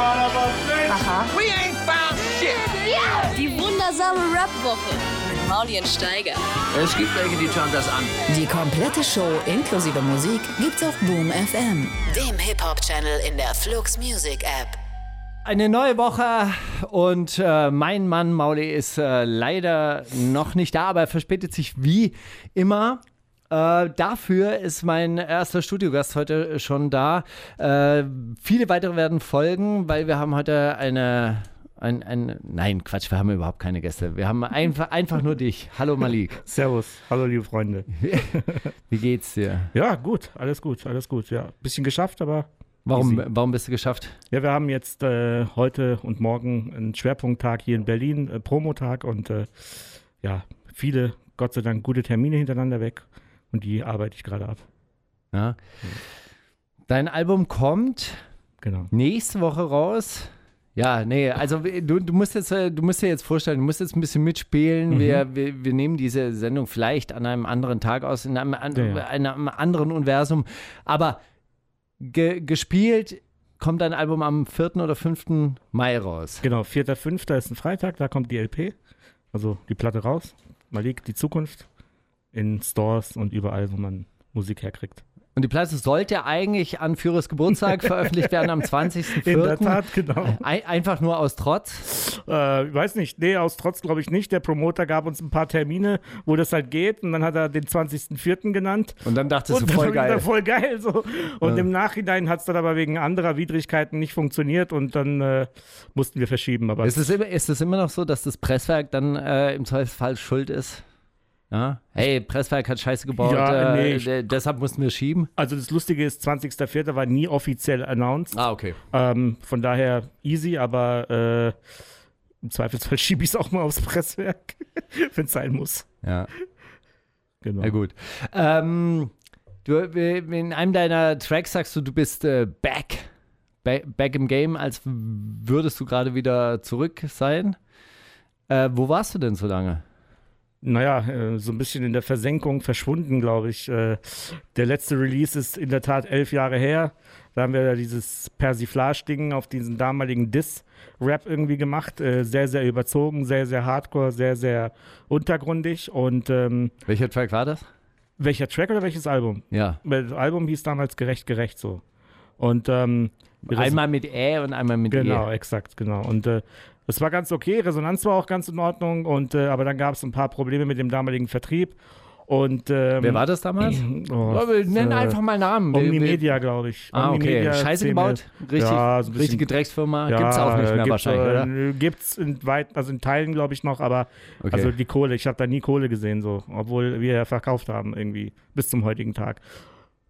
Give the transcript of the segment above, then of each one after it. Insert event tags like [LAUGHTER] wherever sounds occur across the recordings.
Aha. We ain't found shit. Die wundersame Rap-Woche mit Maulien Steiger. Es gibt welche, die schauen das an. Die komplette Show inklusive Musik gibt's auf Boom FM, dem Hip-Hop-Channel in der Flux Music App. Eine neue Woche und äh, mein Mann Mauli ist äh, leider noch nicht da, aber er verspätet sich wie immer. Äh, dafür ist mein erster Studiogast heute schon da. Äh, viele weitere werden folgen, weil wir haben heute eine, ein, ein, nein, Quatsch, wir haben überhaupt keine Gäste. Wir haben einfach, einfach nur dich. Hallo Malik. [LAUGHS] Servus, hallo liebe Freunde. [LAUGHS] Wie geht's dir? Ja, gut, alles gut, alles gut. Ja, bisschen geschafft, aber Warum, Easy. warum bist du geschafft? ja, wir haben jetzt äh, heute und morgen einen Schwerpunkttag hier in Berlin, äh, Promotag und äh, ja, viele, Gott sei Dank, gute Termine hintereinander weg und die arbeite ich gerade ab. Ja. Dein Album kommt Genau. nächste Woche raus. Ja, nee, also du, du musst jetzt, äh, du musst dir jetzt vorstellen, du musst jetzt ein bisschen mitspielen. Mhm. Wir, wir, wir nehmen diese Sendung vielleicht an einem anderen Tag aus, in einem, an, Ja, ja. einem anderen Universum. Aber ge, gespielt kommt dein Album am 4. oder 5. Mai raus. Genau, 4.5. ist ein Freitag, da kommt die LP, also die Platte raus. Malik, die Zukunft in Stores und überall, wo man Musik herkriegt. Und die Platte sollte eigentlich an Führers Geburtstag [LAUGHS] veröffentlicht werden am 20.04. In der Tat, genau. Ein, einfach nur aus Trotz. Äh, ich weiß nicht, nee, aus Trotz glaube ich nicht. Der Promoter gab uns ein paar Termine, wo das halt geht und dann hat er den 20.04. genannt. Und dann dachtest Und du, das voll geil. voll geil. So. Und im Nachhinein hat es dann aber wegen anderer Widrigkeiten nicht funktioniert und dann äh, mussten wir verschieben. Aber Ist es, immer, ist es immer noch so, dass das Presswerk dann äh, im Zweifelsfall schuld ist? Ja? Hey, Presswerk hat Scheiße gebaut, Ja, nee, äh, ich- de- deshalb mussten wir schieben. also das Lustige ist, 20.04. war nie offiziell announced. Ah, okay. Ähm, von daher easy, aber äh, im Zweifelsfall [LAUGHS] schiebe ich es auch mal aufs Presswerk, [LAUGHS] wenn es sein muss. Ja, Genau. na gut. Ähm, du, in einem deiner Tracks sagst du, du bist äh, back, back, back im Game, als würdest du gerade wieder zurück sein. Äh, wo warst du denn so lange? Naja, äh, so ein bisschen in der Versenkung verschwunden, glaube ich. Äh, der letzte Release ist in der Tat elf Jahre her. Da haben wir ja dieses Persiflage-Ding auf diesen damaligen Diss-Rap irgendwie gemacht. Äh, sehr, sehr überzogen, sehr, sehr hardcore, sehr, sehr untergrundig. Und ähm, Welcher Track war das? welcher Track oder welches Album? Ja. Das Album hieß damals Gerecht, Gerecht so. Und ähm, Einmal mit Ä und einmal mit Genau, E. exakt, genau. Und äh, es war ganz okay, Resonanz war auch ganz in Ordnung, und, äh, aber dann gab es ein paar Probleme mit dem damaligen Vertrieb. Und, ähm, Wer war das damals? [CLEARS THROAT] Oh, Oh, nennen äh, einfach mal Namen. Omnimedia, glaube ich. Ah, okay. Omnimedia Scheiße gebaut? Richtig, Ja, so ein bisschen- richtige Drecksfirma? Ja, Gibt's auch nicht mehr wahrscheinlich, äh, oder? nö, Gibt's in weit, also in Teilen, glaube ich, noch, aber Okay. also die Kohle, ich habe da nie Kohle gesehen, so, obwohl wir ja verkauft haben, irgendwie, bis zum heutigen Tag.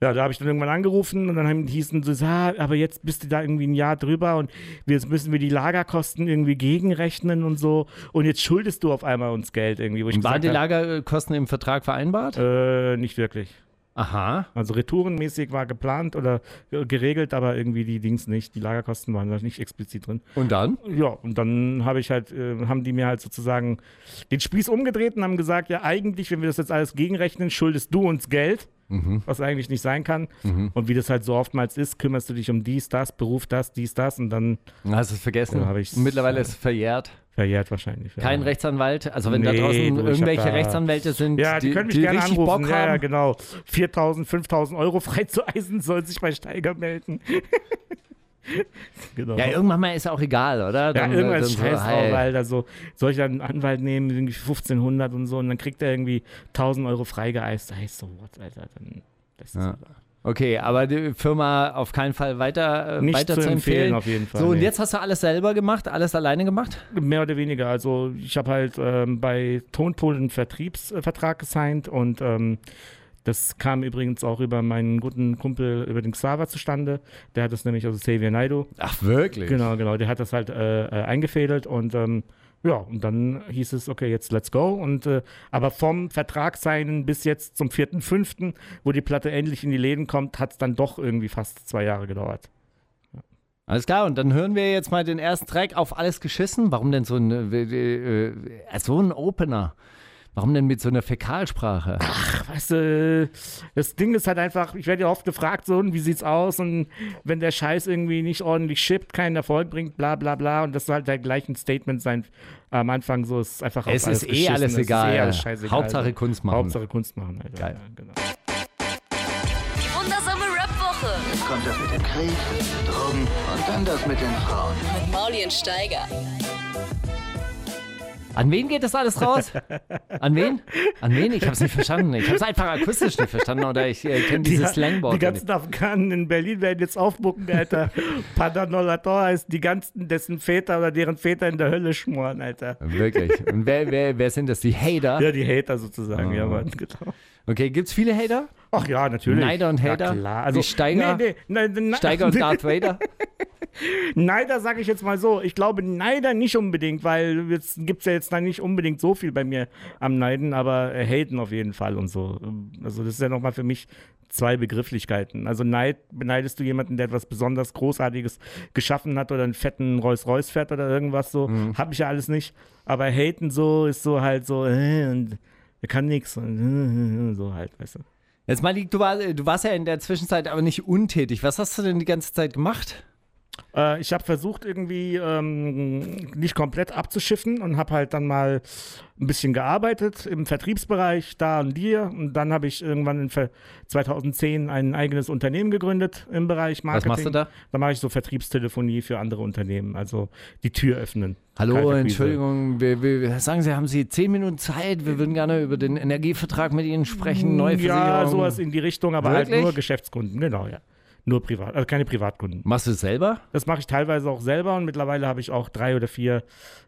Ja, da habe ich dann irgendwann angerufen und dann haben, hießen so, ja, aber jetzt bist du da irgendwie ein Jahr drüber und jetzt müssen wir die Lagerkosten irgendwie gegenrechnen und so und jetzt schuldest du auf einmal uns Geld irgendwie. Wo waren die Lagerkosten im Vertrag vereinbart? Äh, nicht wirklich. Aha. Also retourenmäßig war geplant oder äh, geregelt, aber irgendwie die Dings nicht. Die Lagerkosten waren da nicht explizit drin. Und dann? Ja, und dann habe ich halt, äh, haben die mir halt sozusagen den Spieß umgedreht und haben gesagt, ja, eigentlich, wenn wir das jetzt alles gegenrechnen, schuldest du uns Geld, was eigentlich nicht sein kann. Und wie das halt so oftmals ist, kümmerst du dich um dies, das, Beruf, das, dies, das und dann Hast du es vergessen? Ja, Mittlerweile ist es verjährt. verjährt wahrscheinlich. Ja. Kein Rechtsanwalt. Also wenn da Nee, draußen du, irgendwelche da- Rechtsanwälte sind, Ja, die, die, können mich die gerne richtig anrufen. Bock Ja, ja, haben. genau. 4.000, 5.000 Euro [LAUGHS] freizueisen, soll sich bei Steiger melden. [LAUGHS] [LAUGHS] genau. Ja, irgendwann mal ist auch egal, oder? Ja, Dann- irgendwas dann so, scheiß hey, drauf, Alter. So, soll ich dann einen Anwalt nehmen, irgendwie 1500 und so, und dann kriegt er irgendwie 1000 Euro freigeeist. Da heißt so, what, Alter, dann lässt es Ja. lieber. Okay, aber die Firma auf keinen Fall weiter, äh, Nicht weiter zu empfehlen, empfehlen. auf jeden Fall. So, und nee. jetzt hast du alles selber gemacht, alles alleine gemacht? Mehr oder weniger. Also, ich habe halt ähm, bei Tonpool einen Vertriebsvertrag gesigned und ähm, das kam übrigens auch über meinen guten Kumpel, über den Xaver zustande. Der hat das nämlich, also Xavier Naido. Ach, wirklich? Genau, genau. Der hat das halt äh, äh, eingefädelt und ähm, ja, und dann hieß es, okay, jetzt let's go. Und äh, aber vom Vertrag sein bis jetzt zum 4.5., wo die Platte endlich in die Läden kommt, hat es dann doch irgendwie fast zwei Jahre gedauert. Alles klar, und dann hören wir jetzt mal den ersten Track auf alles geschissen. Warum denn so ein, äh, äh, so ein Opener? Warum denn mit so einer Fäkalsprache? Weißt du, das Ding ist halt einfach, ich werde ja oft gefragt, so, und wie sieht's aus? Und wenn der Scheiß irgendwie nicht ordentlich shippt, keinen Erfolg bringt, bla bla bla. Und das soll halt der gleich ein Statement sein am Anfang, so ist einfach auf Es ist eh alles es egal. Ist eh alles scheißegal. Hauptsache Kunst machen. Hauptsache Kunst machen, Alter. Geil. Ja, genau. Die wundersame Rap-Woche kommt das mit dem Krieg, Drogen und dann das mit den Frauen. mit Mauli und Steiger. An wen geht das alles raus? An wen? An wen? Ich habe es nicht verstanden. Ich habe es einfach akustisch nicht verstanden oder ich äh, kenne dieses Slangboard. Die ganzen Afghanen in Berlin werden jetzt aufmucken, Alter. [LAUGHS] Padanolator heißt die ganzen, dessen Väter oder deren Väter in der Hölle schmoren, Alter. Wirklich. Und wer, wer, wer sind das? Die Hater? Ja, die Hater sozusagen, Ah. ja, Mann, genau. Okay, gibt's viele Hater? Ach ja, natürlich. Neider und Hater? Ja, klar. Also, Wie Steiger? Nee, nee, nee, Steiger und Darth Vader? [LAUGHS] Neider sage ich jetzt mal so. Ich glaube Neider nicht unbedingt, weil jetzt gibt es ja jetzt nicht unbedingt so viel bei mir am Neiden, aber äh, Haten auf jeden Fall und so. Also das ist ja nochmal für mich zwei Begrifflichkeiten. Also Neid, beneidest du jemanden, der etwas besonders Großartiges geschaffen hat oder einen fetten Rolls-Royce fährt oder irgendwas so. Mhm. Hab ich ja alles nicht. Aber Haten so ist so halt so, äh, und er kann nichts [LAUGHS] so halt, weißt du. Jetzt mal, du warst ja in der Zwischenzeit aber nicht untätig. Was hast du denn die ganze Zeit gemacht? Äh, ich habe versucht, irgendwie ähm, nicht komplett abzuschiffen und habe halt dann mal ein bisschen gearbeitet im Vertriebsbereich, da und hier. Und dann habe ich irgendwann in Ver 2010 ein eigenes Unternehmen gegründet im Bereich Marketing. Was machst du da? Da mache ich so Vertriebstelefonie für andere Unternehmen, also die Tür öffnen. Hallo. Entschuldigung, wir, wir, sagen Sie, haben Sie zehn Minuten Zeit? Wir würden gerne über den Energievertrag mit Ihnen sprechen, neue Versicherung. Ja, sowas in die Richtung, aber Wirklich? halt nur Geschäftskunden, genau, ja. Nur privat, also keine Privatkunden. Machst du es selber? Das mache ich teilweise auch selber und mittlerweile habe ich auch drei oder vier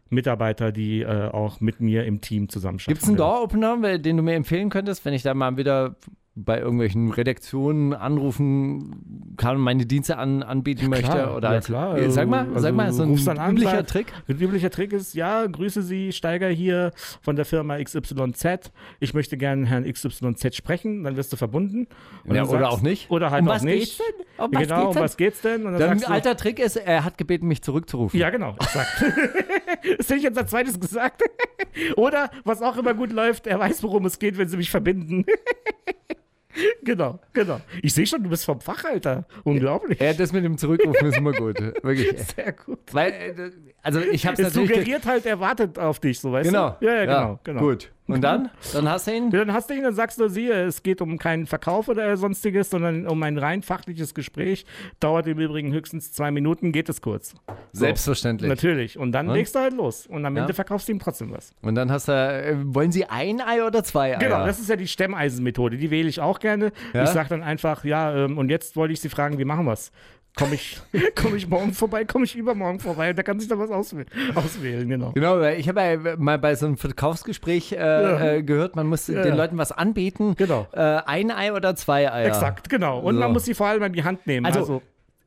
Mitarbeiter, die äh, auch mit mir im Team zusammenarbeiten. Gibt es einen Door-Opener, den du mir empfehlen könntest, wenn ich da mal wieder bei irgendwelchen Redaktionen anrufen kann und meine Dienste an, anbieten möchte? klar, Oder ja halt, klar, Äh, sag mal, also sag mal, so ein an, üblicher sag- Trick. Ein üblicher Trick ist, ja, grüße Sie, Steiger hier von der Firma XYZ. Ich möchte gerne Herrn XYZ sprechen, dann wirst du verbunden. Und Ja, oder sagst- auch nicht. Oder halt Um auch was nicht. geht's denn? Um was genau, geht's um was geht's denn? Und dann Dann ein du, alter Trick ist, er hat gebeten, mich zurückzurufen. Ja, genau, exakt. [LAUGHS] das hätte ich jetzt als zweites gesagt. [LAUGHS] Oder, was auch immer gut läuft, er weiß, worum es geht, wenn sie mich verbinden. [LAUGHS] [LAUGHS] genau, genau. Ich sehe schon, du bist vom Fach, Alter. Unglaublich. Ja, das mit dem Zurückrufen ist immer gut. Wirklich. [LAUGHS] Sehr gut. Weil, äh, also ich habe es natürlich... suggeriert halt, er wartet auf dich, so weißt Genau. du? Ja, ja, genau, genau. Gut. Und dann? Dann hast du ihn? Ja, dann hast du ihn, dann sagst du, siehe, es geht um keinen Verkauf oder sonstiges, sondern um ein rein fachliches Gespräch. Dauert im Übrigen höchstens zwei Minuten, geht es kurz. So, Selbstverständlich. Natürlich. Und dann Und? legst du halt los. Und am Ja. Ende verkaufst du ihm trotzdem was. Und dann hast du, äh, wollen Sie ein Ei oder zwei Eier? Genau, das ist ja die Stemmeisenmethode. Die wähle ich auch gerne. Ja? Ich sage dann einfach, ja, ähm, und jetzt wollte ich Sie fragen, wie machen wir es? Komme ich, [LAUGHS] komm ich morgen vorbei, komme ich übermorgen vorbei und da kann sich dann was auswählen, auswählen genau. Genau, ich habe ja mal bei so einem Verkaufsgespräch äh, äh, gehört, man muss den Leuten was anbieten. Genau. Äh, ein Ei oder zwei Eier. Exakt, genau. Und So. man muss sie vor allem an die Hand nehmen. Also, Also,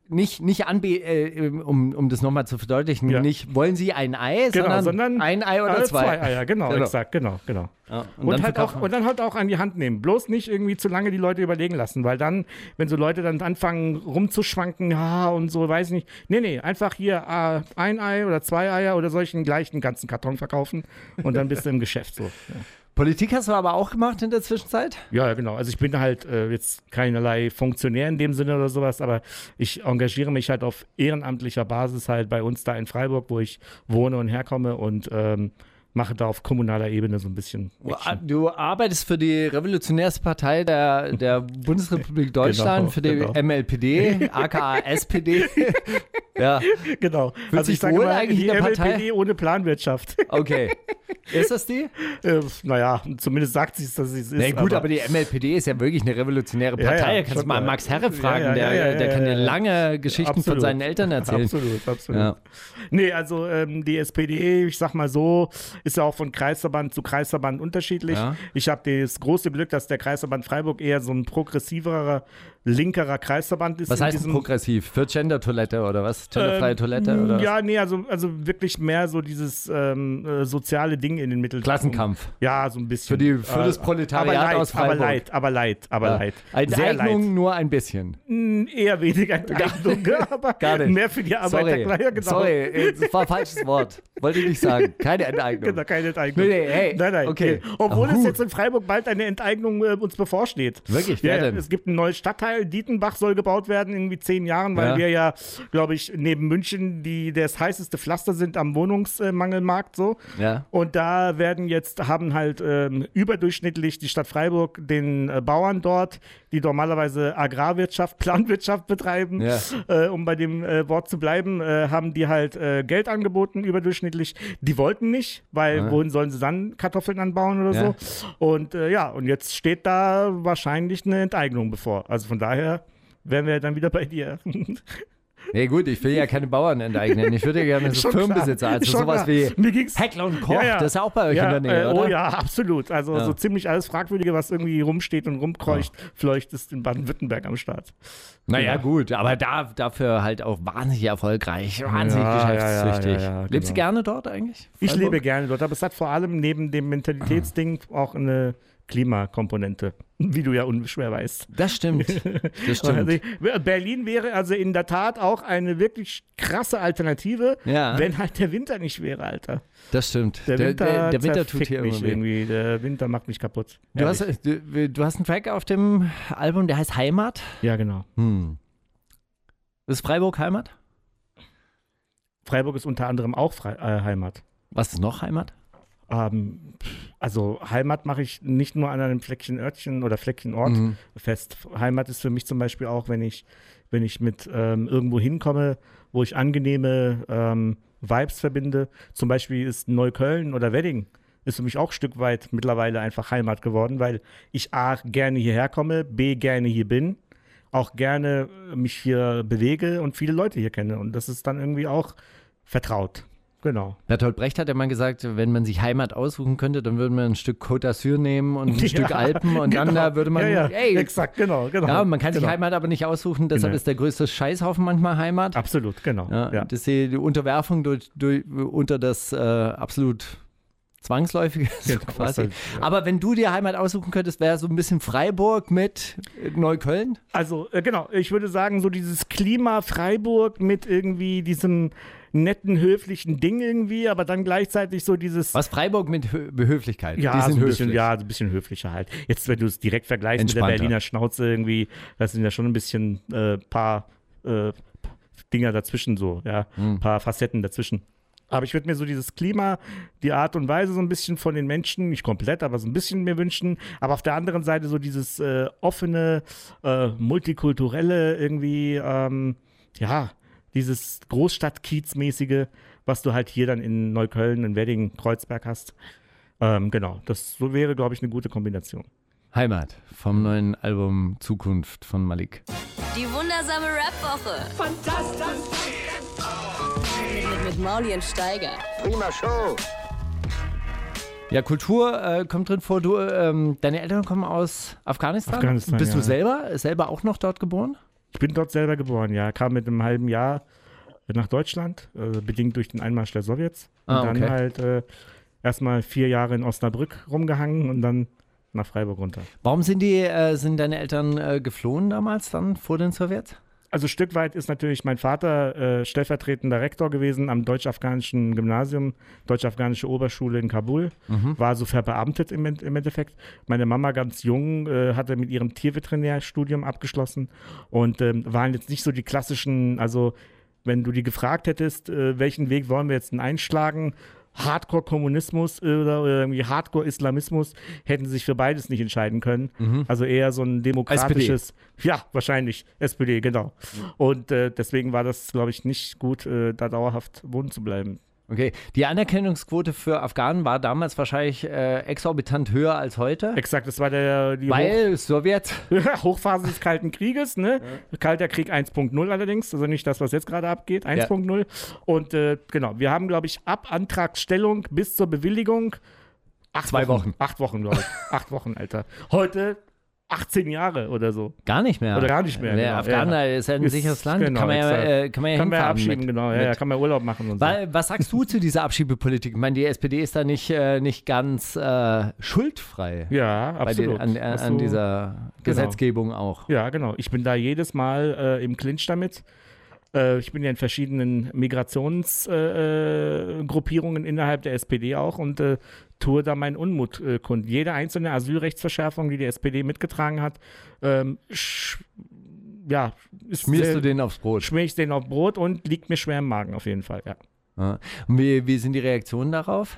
Nicht, nicht anbieten, äh, um, um das nochmal zu verdeutlichen, Ja. nicht wollen Sie ein Ei, genau, sondern, sondern ein Ei oder äh, zwei. Eier, genau, Genau. exakt, genau, genau. Ja, Und, dann halt auch, und dann halt auch an die Hand nehmen. Bloß nicht irgendwie zu lange die Leute überlegen lassen, weil dann, wenn so Leute dann anfangen rumzuschwanken, ja und so, weiß ich nicht. Nee, nee, einfach hier äh, ein Ei oder zwei Eier oder den gleichen ganzen Karton verkaufen und dann bist du im [LAUGHS] Geschäft so. Ja. Politik hast du aber auch gemacht in der Zwischenzeit? Ja, genau. Also ich bin halt äh, jetzt keinerlei Funktionär in dem Sinne oder sowas, aber ich engagiere mich halt auf ehrenamtlicher Basis halt bei uns da in Freiburg, wo ich wohne und herkomme und ähm, mache da auf kommunaler Ebene so ein bisschen. Action. Du arbeitest für die Revolutionärste Partei der, der [LAUGHS] Bundesrepublik Deutschland, Genau, für die genau. MLPD, aka [LAUGHS] SPD. [LAUGHS] ja, Genau. Fühlt sich wohl eigentlich die der Partei? MLPD ohne Planwirtschaft. okay. Ist das die? äh, naja, zumindest sagt sie es, dass sie es ist. Na gut, aber, die MLPD ist ja wirklich eine revolutionäre Ja, Partei. ja, da kannst du mal ja. Max Herre fragen, Ja, ja, der, ja, ja, der kann ja, dir ja. lange Geschichten von Absolut. seinen Eltern erzählen. Absolut, absolut. Ja. Nee, also ähm, die SPD, ich sag mal so, ist ja auch von Kreisverband zu Kreisverband unterschiedlich. Ja. Ich habe das große Glück, dass der Kreisverband Freiburg eher so ein progressiverer linkerer Kreisverband ist. Was heißt diesem, progressiv? Für Gender-Toilette oder was? Genderfreie ähm, Toilette oder was? Ja, nee, also, also wirklich mehr so dieses ähm, äh, soziale Ding in den Mittelpunkt. Klassenkampf. Ja, so ein bisschen. Für die- für das Äh, Proletariat aber leid, aus Aber Freiburg. leid, aber leid, aber Ja. leid. Sehr Enteignung leid. nur ein bisschen. Mm, Eher weniger Enteignung, [LAUGHS] [LAUGHS] aber Gar nicht. mehr für die Sorry, Arbeiter. Ja, genau. sorry, äh, das war ein falsches Wort. Wollte ich nicht sagen. Keine Enteignung. Genau, keine Enteignung. Nee, nee, hey, nein, nein. okay. Nee. Obwohl Ah, es jetzt in Freiburg bald eine Enteignung äh, uns bevorsteht. Wirklich? Wer ja, denn? es gibt einen neuen Stadtteil, Dietenbach soll gebaut werden in irgendwie zehn Jahren, weil Ja. wir ja, glaube ich, neben München die das heißeste Pflaster sind am Wohnungsmangelmarkt so. Ja. Und da werden jetzt, haben halt ähm, überdurchschnittlich die Stadt Freiburg den äh, Bauern dort, die normalerweise Agrarwirtschaft, [LAUGHS] Planwirtschaft betreiben, Ja. äh, um bei dem äh, Wort zu bleiben, äh, haben die halt äh, Geld angeboten, überdurchschnittlich. Die wollten nicht, weil Ja. wohin sollen sie dann Kartoffeln anbauen oder Ja. so? Und äh, ja, und jetzt steht da wahrscheinlich eine Enteignung bevor. Also von daher wären wir dann wieder bei dir. [LAUGHS] Nee, gut, ich will ja keine Bauern enteignen. Ich würde ja gerne so. Firmenbesitzer, also Schon sowas klar. wie Heckler und Koch, Ja, ja. das ist ja auch bei euch ja, in der Nähe, äh, oder? Oh ja, absolut. Also so ziemlich alles Fragwürdige, was irgendwie rumsteht und rumkreucht, vielleicht ist in Baden-Württemberg am Start. Naja, Ja. gut, aber da, dafür halt auch wahnsinnig erfolgreich, wahnsinnig geschäftstüchtig. ja, Lebst du genau. gerne dort eigentlich? Ich Freiburg? lebe gerne dort, aber es hat vor allem neben dem Mentalitätsding auch eine Klimakomponente, [LAUGHS] wie du ja unschwer weißt. Das stimmt. [LAUGHS] Das Also, stimmt. Berlin wäre also in der Tat auch eine wirklich krasse Alternative, Ja. wenn halt der Winter nicht wäre, Alter. Das stimmt. Der Winter, der, der Winter tut hier mich irgendwie. Der Winter macht mich kaputt. Du hast, du, du hast einen Track auf dem Album, der heißt Heimat. ja, genau. Hm. Ist Freiburg Heimat? Freiburg ist unter anderem auch Frei äh, Heimat. Was ist noch Heimat? Ähm, also Heimat mache ich nicht nur an einem Fleckchen Örtchen oder Fleckchen Ort Mhm. fest. Heimat ist für mich zum Beispiel auch, wenn ich, wenn ich mit ähm, irgendwo hinkomme, wo ich angenehme ähm, Vibes verbinde. Zum Beispiel ist Neukölln oder Wedding ist für mich auch ein Stück weit mittlerweile einfach Heimat geworden, weil ich A gerne hierher komme, B gerne hier bin, auch gerne mich hier bewege und viele Leute hier kenne. Und das ist dann irgendwie auch vertraut. Genau. Bertolt Brecht hat ja mal gesagt, wenn man sich Heimat aussuchen könnte, dann würde man ein Stück Côte d'Azur nehmen und ein [LAUGHS] Ja, Stück Alpen und dann genau. da würde man, ja, ja, ey, exakt, genau, genau. ja, man kann sich genau. Heimat aber nicht aussuchen, deshalb Genau. ist der größte Scheißhaufen manchmal Heimat. Absolut, genau. Ja. Das ist die Unterwerfung durch, durch, unter das äh, absolut Zwangsläufige [LAUGHS] so Genau, quasi. halt. Aber wenn du dir Heimat aussuchen könntest, wäre so ein bisschen Freiburg mit Neukölln? Also, äh, genau, ich würde sagen, so dieses Klima Freiburg mit irgendwie diesem netten, höflichen Ding irgendwie, aber dann gleichzeitig so dieses. Was Freiburg mit Hö Behöflichkeit? Ja, so ein bisschen, ja, so ein bisschen höflicher halt. Jetzt, wenn du es direkt vergleichst mit der Berliner Schnauze irgendwie, das sind ja schon ein bisschen äh, paar äh, Dinger dazwischen so, ja, Hm. ein paar Facetten dazwischen. Aber ich würde mir so dieses Klima, die Art und Weise so ein bisschen von den Menschen, nicht komplett, aber so ein bisschen mir wünschen. Aber auf der anderen Seite so dieses äh, offene, äh, multikulturelle irgendwie, ähm, ja, dieses Großstadt-Kiez-mäßige, was du halt hier dann in Neukölln, in Wedding, Kreuzberg hast. Ähm, genau, das so wäre, glaube ich, eine gute Kombination. Heimat vom neuen Album Zukunft von Malik. Die wundersame Rap-Woche. Fantastisch. Mit, mit Mauli und Steiger. Prima Show. Ja, Kultur äh, kommt drin vor. Du, ähm, deine Eltern kommen aus Afghanistan. Afghanistan, Bist du ja. selber, selber auch noch dort geboren? Ich bin dort selber geboren, ja. Kam mit einem halben Jahr nach Deutschland, äh, bedingt durch den Einmarsch der Sowjets. Und Ah, dann okay. halt äh, erstmal vier Jahre in Osnabrück rumgehangen und dann nach Freiburg runter. Warum sind die, äh, sind deine Eltern äh, geflohen damals dann vor den Sowjets? Also ein Stück weit ist natürlich mein Vater äh, stellvertretender Rektor gewesen am deutsch-afghanischen Gymnasium, deutsch-afghanische Oberschule in Kabul, war so verbeamtet im, im Endeffekt. Meine Mama ganz jung äh, hatte mit ihrem Tierveterinärstudium abgeschlossen und ähm, waren jetzt nicht so die klassischen, also wenn du die gefragt hättest, äh, welchen Weg wollen wir jetzt denn einschlagen, Hardcore-Kommunismus oder, oder irgendwie Hardcore-Islamismus, hätten sie sich für beides nicht entscheiden können. Also eher so ein demokratisches, ja, wahrscheinlich, SPD, genau. Und äh, deswegen war das, glaube ich, nicht gut, äh, da dauerhaft wohnen zu bleiben. Okay. Die Anerkennungsquote für Afghanen war damals wahrscheinlich äh, exorbitant höher als heute. Exakt, das war der die Hoch Weil Sowjet. [LAUGHS] Hochphase des Kalten Krieges, ne? Kalter Krieg 1.0 allerdings, also nicht das, was jetzt gerade abgeht, 1.0. Und äh, genau, wir haben, glaube ich, ab Antragsstellung bis zur Bewilligung acht Zwei Wochen. Acht Wochen, glaube ich. acht Wochen, Alter. Heute 18 Jahre oder so. Gar nicht mehr. Oder gar nicht mehr, Der genau, Afghaner ja. ist ja ein Ist- sicheres Land. genau, kann man ja, äh, kann man ja Kann man abschieben, mit, genau. Ja, mit. kann man Urlaub machen und so. Wa- Was sagst du zu dieser Abschiebepolitik? Ich meine, die SPD ist da nicht, äh, nicht ganz äh, schuldfrei Ja, bei den, absolut. an, an, an dieser Gesetzgebung auch. Ja, genau. Ich bin da jedes Mal äh, im Clinch damit. Äh, ich bin ja in verschiedenen Migrationsgruppierungen äh, innerhalb der SPD auch und tue da meinen Unmut äh, kund. Jede einzelne Asylrechtsverschärfung, die die SPD mitgetragen hat, ähm, ja, ist Schmierst du den aufs Brot? schmier ich den auf Brot und liegt mir schwer im Magen auf jeden Fall, ja. Ja. Und wie, wie sind die Reaktionen darauf?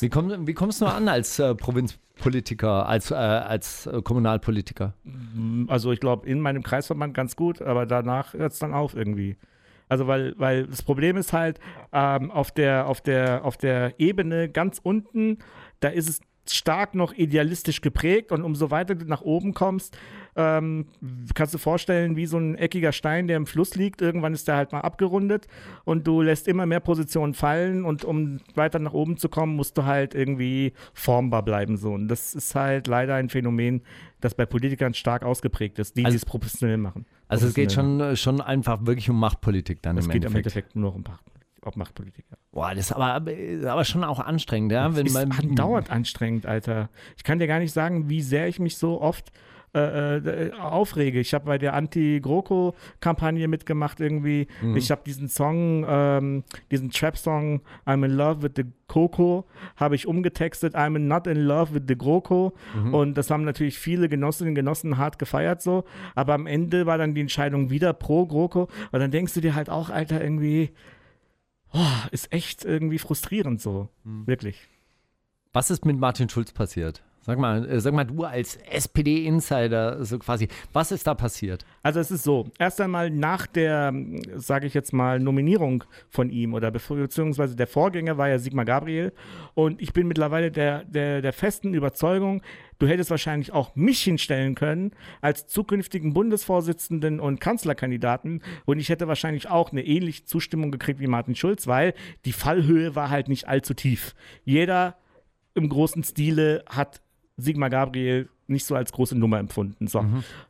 Wie, komm, wie kommst du an als äh, Provinzpolitiker, als, äh, als äh, Kommunalpolitiker? Also ich glaube, in meinem Kreisverband ganz gut, aber danach hört es dann auf irgendwie. Also weil, weil das Problem ist halt, ähm, auf, der, auf, der, auf der Ebene ganz unten, da ist es stark noch idealistisch geprägt und umso weiter du nach oben kommst, ähm, kannst du vorstellen, wie so ein eckiger Stein, der im Fluss liegt, irgendwann ist der halt mal abgerundet und du lässt immer mehr Positionen fallen und um weiter nach oben zu kommen, musst du halt irgendwie formbar bleiben so und das ist halt leider ein Phänomen, das bei Politikern stark ausgeprägt ist, die Also- die es professionell machen. Also es geht schon, äh, schon einfach wirklich um Machtpolitik dann machen. im Es geht im Endeffekt. Nur um Macht, ob Machtpolitik. Ja. Boah, das ist aber, ist aber schon auch anstrengend, ja? Wenn ist man, andauernd anstrengend, Alter. Ich kann dir gar nicht sagen, wie sehr ich mich so oft äh, äh, aufrege. Ich habe bei der Anti-GroKo-Kampagne mitgemacht irgendwie. Mhm. Ich habe diesen Song, ähm, diesen Trap-Song I'm in love with the Coco, habe ich umgetextet, I'm not in love with the GroKo. Mhm. Und das haben natürlich viele Genossinnen und Genossen hart gefeiert so. Aber am Ende war dann die Entscheidung wieder pro GroKo. Und dann denkst du dir halt auch, Alter, irgendwie, oh, ist echt irgendwie frustrierend so. Mhm. Wirklich. Was ist mit Martin Schulz passiert? Sag mal, äh, sag mal du als SPD-Insider, so quasi, was ist da passiert? Also es ist so, erst einmal nach der, sage ich jetzt mal, Nominierung von ihm oder beziehungsweise der Vorgänger war ja Sigmar Gabriel und ich bin mittlerweile der, der, der festen Überzeugung, du hättest wahrscheinlich auch mich hinstellen können als zukünftigen Bundesvorsitzenden und Kanzlerkandidaten und ich hätte wahrscheinlich auch eine ähnliche Zustimmung gekriegt wie Martin Schulz, weil die Fallhöhe war halt nicht allzu tief. Jeder im großen Stile hat Sigmar Gabriel nicht so als große Nummer empfunden. So.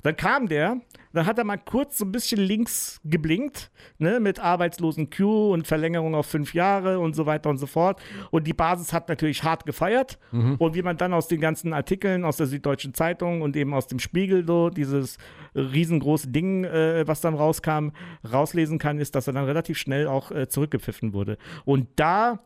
Dann kam der, dann hat er mal kurz so ein bisschen links geblinkt, ne, mit arbeitslosen Q und Verlängerung auf fünf Jahre und so weiter und so fort. Und die Basis hat natürlich hart gefeiert. Und wie man dann aus den ganzen Artikeln aus der Süddeutschen Zeitung und eben aus dem Spiegel so dieses riesengroße Ding, äh, was dann rauskam, rauslesen kann, ist, dass er dann relativ schnell auch äh, zurückgepfiffen wurde. Und da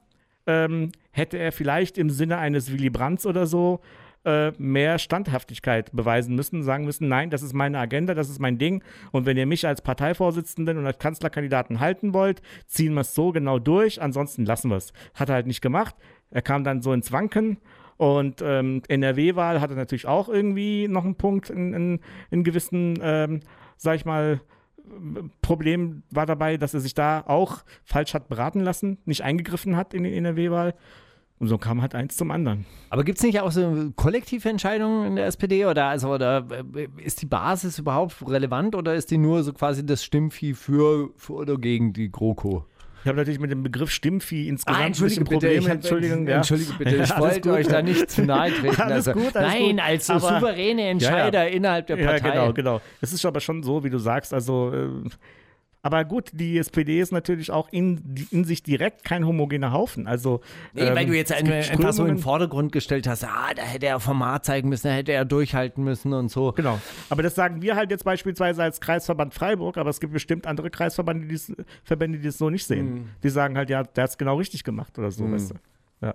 ähm, hätte er vielleicht im Sinne eines Willy Brandts oder so äh, mehr Standhaftigkeit beweisen müssen, sagen müssen, nein, das ist meine Agenda, das ist mein Ding und wenn ihr mich als Parteivorsitzenden und als Kanzlerkandidaten halten wollt, ziehen wir es so genau durch, ansonsten lassen wir es. Hat er halt nicht gemacht. Er kam dann so ins Wanken und ähm, NRW-Wahl hatte natürlich auch irgendwie noch einen Punkt in, in, in gewissen, ähm, sag ich mal, Problem war dabei, dass er sich da auch falsch hat beraten lassen, nicht eingegriffen hat in die NRW-Wahl. Und so kam halt eins zum anderen. Aber gibt es nicht auch so kollektive Entscheidungen in der SPD oder, also, oder äh, ist die Basis überhaupt relevant oder ist die nur so quasi das Stimmvieh für, für oder gegen die GroKo? Ich habe natürlich mit dem Begriff Stimmvieh insgesamt Ah, ein bisschen bitte, Probleme. hab- Entschuldigung, ja. Entschuldige bitte, ich Ja, wollte gut. euch da nicht zu nahe [LAUGHS] treten. Alles also, gut, alles nein, als Aber- souveräne Entscheider innerhalb der Ja, Partei. genau, genau. Es ist aber schon so, wie du sagst. Also, äh, aber gut, die SPD ist natürlich auch in, in sich direkt kein homogener Haufen. Also, Nee, weil ähm, du jetzt es einfach so in den Vordergrund gestellt hast, ah, da hätte er Format zeigen müssen, da hätte er durchhalten müssen und so. Genau. Aber das sagen wir halt jetzt beispielsweise als Kreisverband Freiburg, aber es gibt bestimmt andere Kreisverbände, die das, Verbände, die das so nicht sehen. Mhm. Die sagen halt, ja, der hat es genau richtig gemacht oder so, weißt du. Ja.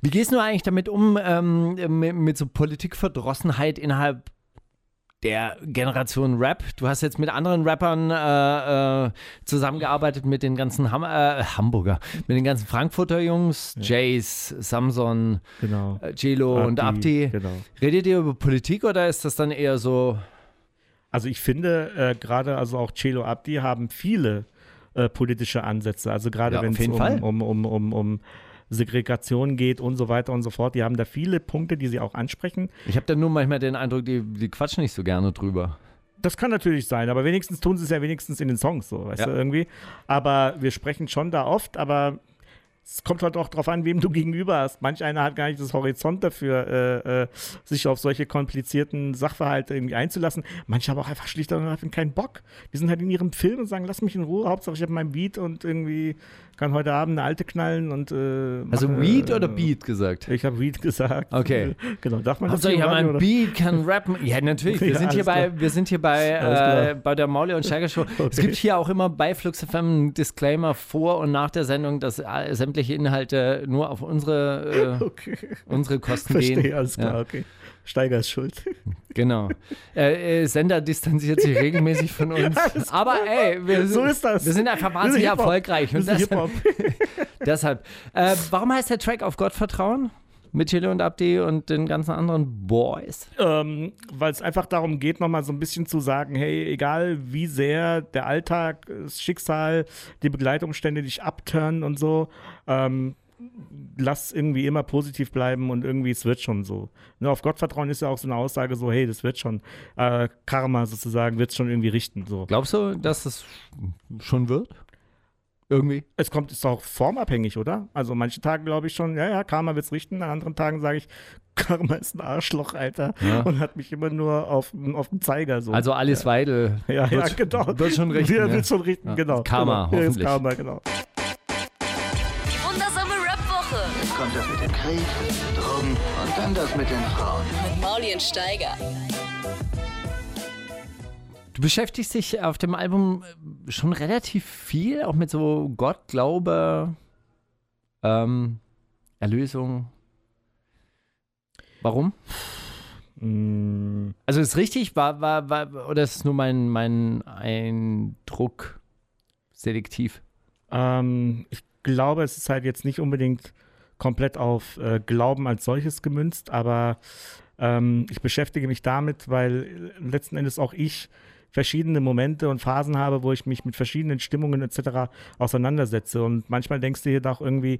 Wie gehst du eigentlich damit um, ähm, mit, mit so Politikverdrossenheit innerhalb der Generation Rap? Du hast jetzt mit anderen Rappern äh, äh, zusammengearbeitet, mit den ganzen Ham äh, Hamburger, mit den ganzen Frankfurter Jungs, Jace, Samson, Genau. äh, Celo und Abdi. Genau. Redet ihr über Politik oder ist das dann eher so, Also ich finde, äh, gerade also auch Celo Abdi haben viele äh, politische Ansätze. Also gerade Ja, wenn es um, um, um, um, um Segregation geht und so weiter und so fort. Die haben da viele Punkte, die sie auch ansprechen. ich habe da nur manchmal den Eindruck, die, die quatschen nicht so gerne drüber. Das kann natürlich sein, aber wenigstens tun sie es ja wenigstens in den Songs so, weißt Ja. du, irgendwie. Aber wir sprechen schon da oft, aber es kommt halt auch drauf an, wem du [LAUGHS] gegenüber hast. Manch einer hat gar nicht das Horizont dafür, äh, äh, sich auf solche komplizierten Sachverhalte irgendwie einzulassen. Manche haben auch einfach schlicht und ergreifend keinen Bock. Die sind halt in ihrem Film und sagen, lass mich in Ruhe, Hauptsache ich habe mein Beat und irgendwie kann heute Abend eine alte knallen und äh, Also mache, Weed äh, oder Beat gesagt? Ich habe Weed gesagt. Okay. [LAUGHS] Genau, darf man das Hauptsache hier ich habe ein? Beat, kann rappen. [LAUGHS] Ja, natürlich. Wir Ja, sind hier bei, wir sind hier bei, äh, bei der Mauli und Steiger Show. [LAUGHS] Es gibt hier auch immer bei Flux FM einen Disclaimer vor und nach der Sendung, dass äh, sämtliche Inhalte nur auf unsere, äh, Okay. unsere Kosten gehen. Verstehe, alles klar, Ja. okay. Steiger ist schuld. Genau. Äh, äh, Sender distanziert sich regelmäßig von [LAUGHS] uns. Aber ey, wir, So ist das. wir sind einfach wahnsinnig erfolgreich. Und sind deshalb, [LAUGHS] [LAUGHS] deshalb äh, warum heißt der Track auf Gott vertrauen? Mit Chile und Abdi und den ganzen anderen Boys. ähm, weil es einfach darum geht, nochmal so ein bisschen zu sagen, hey, egal wie sehr der Alltag, das Schicksal, die Begleitumstände dich abturnen und so, ähm, lass irgendwie immer positiv bleiben und irgendwie es wird schon so. Ne, auf Gott vertrauen ist ja auch so eine Aussage so, hey, das wird schon, äh, Karma sozusagen, wird es schon irgendwie richten. So. Glaubst du, dass es schon wird? Irgendwie? Es kommt, ist auch formabhängig, oder? Also manche Tage glaube ich schon, ja, ja, Karma wird's richten, an anderen Tagen sage ich, [LAUGHS] Karma ist ein Arschloch, Alter. Ja. Und hat mich immer nur auf, auf den Zeiger so. Also Alice Weidel ja, ja, wird, genau. wird schon [LAUGHS] richten. Ja, ja. wird schon richten, Ja. genau. Karma, genau. Ja, ist hoffentlich. Karma, genau. Kommt das mit dem Krieg, Drogen und dann das mit den Frauen. mit Mauli und Steiger. Du beschäftigst dich auf dem Album äh, schon relativ viel, auch mit so Gott, Glaube, ähm, Erlösung. Warum? Mm, Also ist richtig, war, war, war, oder ist es nur mein, mein Eindruck selektiv? ähm, ich glaube, es ist halt jetzt nicht unbedingt komplett auf äh, Glauben als solches gemünzt, aber ähm, ich beschäftige mich damit, weil letzten Endes auch ich verschiedene Momente und Phasen habe, wo ich mich mit verschiedenen Stimmungen etc. auseinandersetze. Und manchmal denkst du dir doch irgendwie,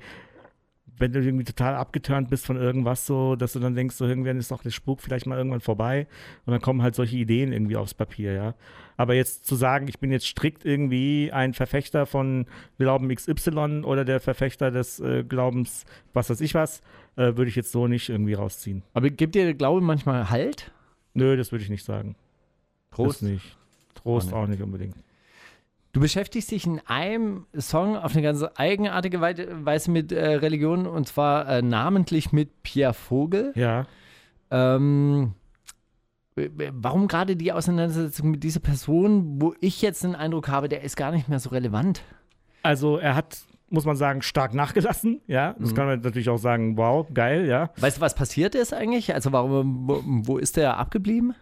wenn du irgendwie total abgeturnt bist von irgendwas so, dass du dann denkst, so irgendwann ist doch der Spuk vielleicht mal irgendwann vorbei und dann kommen halt solche Ideen irgendwie aufs Papier, ja. Aber jetzt zu sagen, ich bin jetzt strikt irgendwie ein Verfechter von Glauben XY oder der Verfechter des äh, Glaubens, was weiß ich was, äh, würde ich jetzt so nicht irgendwie rausziehen. Aber gibt dir der Glaube manchmal Halt? Nö, das würde ich nicht sagen. Trost? Das nicht. Trost Auch auch nicht unbedingt. Du beschäftigst dich in einem Song auf eine ganz eigenartige Wei- Weise mit äh, Religion und zwar äh, namentlich mit Pierre Vogel. Ja. Ähm, warum gerade die Auseinandersetzung mit dieser Person, wo ich jetzt den Eindruck habe, der ist gar nicht mehr so relevant? Also er hat, muss man sagen, stark nachgelassen, ja. Das kann man natürlich auch sagen, wow, geil, ja. Weißt du, was passiert ist eigentlich? Also warum, wo, wo ist der abgeblieben?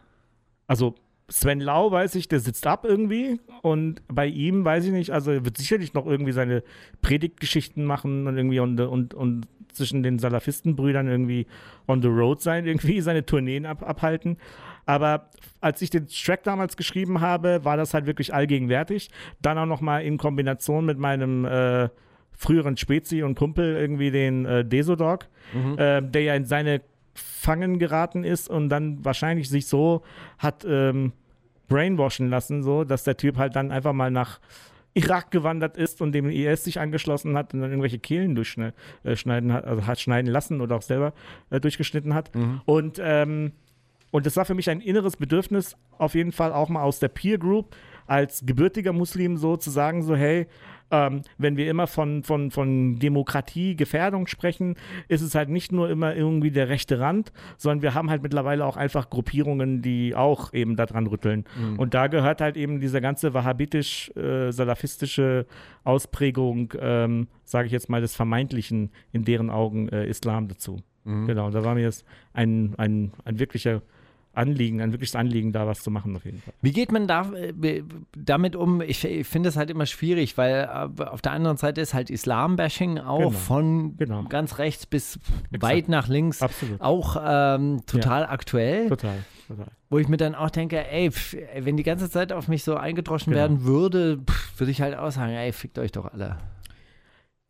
Also Sven Lau weiß ich, der sitzt ab irgendwie und bei ihm weiß ich nicht, also er wird sicherlich noch irgendwie seine Predigtgeschichten machen und irgendwie und, und, und zwischen den Salafistenbrüdern irgendwie on the road sein, [LAUGHS] irgendwie seine Tourneen ab, abhalten. Aber als ich den Track damals geschrieben habe, war das halt wirklich allgegenwärtig. Dann auch noch mal in Kombination mit meinem äh, früheren Spezi und Kumpel irgendwie den äh, Desodog, äh, der ja in seine Fangen geraten ist und dann wahrscheinlich sich so hat ähm, brainwashen lassen, so, dass der Typ halt dann einfach mal nach Irak gewandert ist und dem IS sich angeschlossen hat und dann irgendwelche Kehlen durchschneiden hat, also hat schneiden lassen oder auch selber äh, durchgeschnitten hat. Und ähm, und das war für mich ein inneres Bedürfnis, auf jeden Fall auch mal aus der Peer Group als gebürtiger Muslim so zu sagen, so hey, ähm, wenn wir immer von, von, von Demokratie, Gefährdung sprechen, ist es halt nicht nur immer irgendwie der rechte Rand, sondern wir haben halt mittlerweile auch einfach Gruppierungen, die auch eben daran rütteln. Und da gehört halt eben diese ganze wahhabitisch-salafistische Ausprägung, ähm, sage ich jetzt mal, des vermeintlichen, in deren Augen, äh, Islam dazu. Genau, da war mir es ein, ein, ein wirklicher Anliegen, ein wirkliches Anliegen, da was zu machen auf jeden Fall. Wie geht man da, äh, damit um? Ich, ich finde es halt immer schwierig, weil äh, auf der anderen Seite ist halt Islam-Bashing auch Genau. von Genau. ganz rechts bis weit nach links Absolut. auch ähm, total aktuell. Total, total. Wo ich mir dann auch denke, ey, pf, wenn die ganze Zeit auf mich so eingedroschen Genau. werden würde, würde ich halt auch sagen, ey, fickt euch doch alle.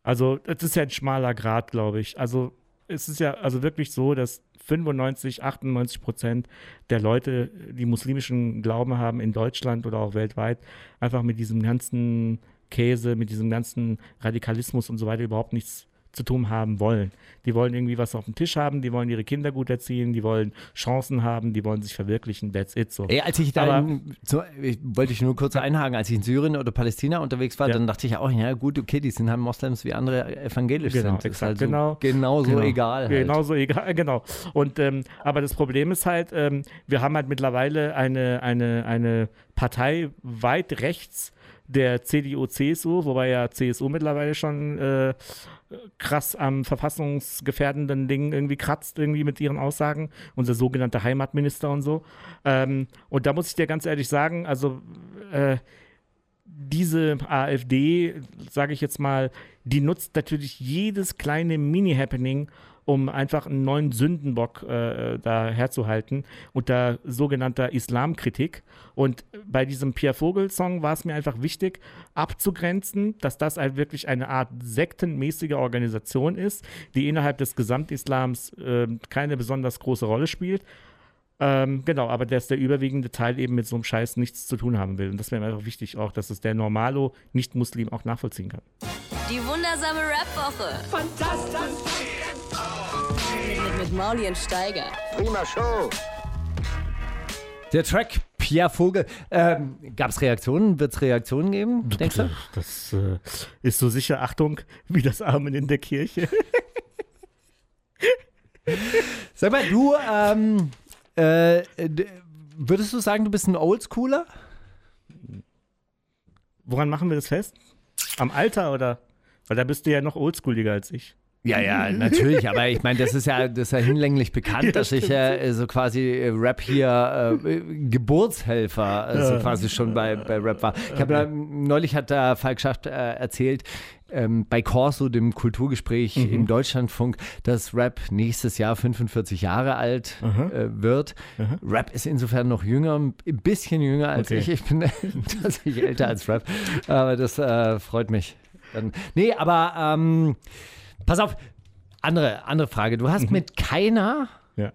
Also, es ist ja ein schmaler Grad, glaube ich. Also, es ist ja also wirklich so, dass 95, 98 Prozent der Leute, die muslimischen Glauben haben in Deutschland oder auch weltweit, einfach mit diesem ganzen Käse, mit diesem ganzen Radikalismus und so weiter überhaupt nichts zu tun haben wollen. Die wollen irgendwie was auf dem Tisch haben, die wollen ihre Kinder gut erziehen, die wollen Chancen haben, die wollen sich verwirklichen. That's it so. Ey, als ich da, in, so, ich, wollte ich nur kurz einhaken, als ich in Syrien oder Palästina unterwegs war, Ja. dann dachte ich auch, ja gut, okay, die sind halt Moslems wie andere evangelisch Genau, sind. Exakt, halt so, genau. Genauso Genau. egal. Halt. Genauso egal, [LAUGHS] genau. Und ähm, aber das Problem ist halt, ähm, wir haben halt mittlerweile eine, eine, eine Partei weit rechts der CDU, CSU, wobei ja CSU mittlerweile schon äh, krass am verfassungsgefährdenden Ding irgendwie kratzt, irgendwie mit ihren Aussagen, unser sogenannter Heimatminister und so. Ähm, und da muss ich dir ganz ehrlich sagen, also äh, diese AfD, sage ich jetzt mal, die nutzt natürlich jedes kleine Mini-Happening, um einfach einen neuen Sündenbock äh, da herzuhalten unter sogenannter Islamkritik. Und bei diesem Pierre Vogel-Song war es mir einfach wichtig, abzugrenzen, dass das halt wirklich eine Art sektenmäßige Organisation ist, die innerhalb des Gesamtislams äh, keine besonders große Rolle spielt. Ähm, genau, aber dass der überwiegende Teil eben mit so einem Scheiß nichts zu tun haben will. Und das wäre mir einfach wichtig auch, dass es der Normalo Nicht-Muslim auch nachvollziehen kann. Die wundersame Rap-Woche. Fantastisch. Mit, mit Mauli und Steiger. Prima Show. Der Track Pierre Vogel. Ähm, Gab es Reaktionen? Wird es Reaktionen geben, denkst du? Das äh, ist so sicher, Achtung, wie das Amen in der Kirche. [LAUGHS] Sag mal, du, ähm, äh, würdest du sagen, du bist ein Oldschooler? Woran machen wir das fest? Am Alter oder? Weil da bist du ja noch oldschooliger als ich. Ja, ja, [LAUGHS] natürlich, aber ich meine, das ist ja, das ist ja hinlänglich bekannt, dass ich äh, so quasi äh, Rap hier äh, Geburtshelfer äh, so quasi schon bei, bei Rap war. Ich habe da, neulich hat da Falk Schacht äh, erzählt, ähm, bei Corso, dem Kulturgespräch im Deutschlandfunk, dass Rap nächstes Jahr 45 Jahre alt äh, wird. Rap ist insofern noch jünger, ein bisschen jünger als Okay. ich. Ich bin [LAUGHS] tatsächlich älter als Rap, aber das äh, freut mich. Dann, nee, aber ähm, pass auf, andere, andere Frage. Du hast mit keiner, Ja.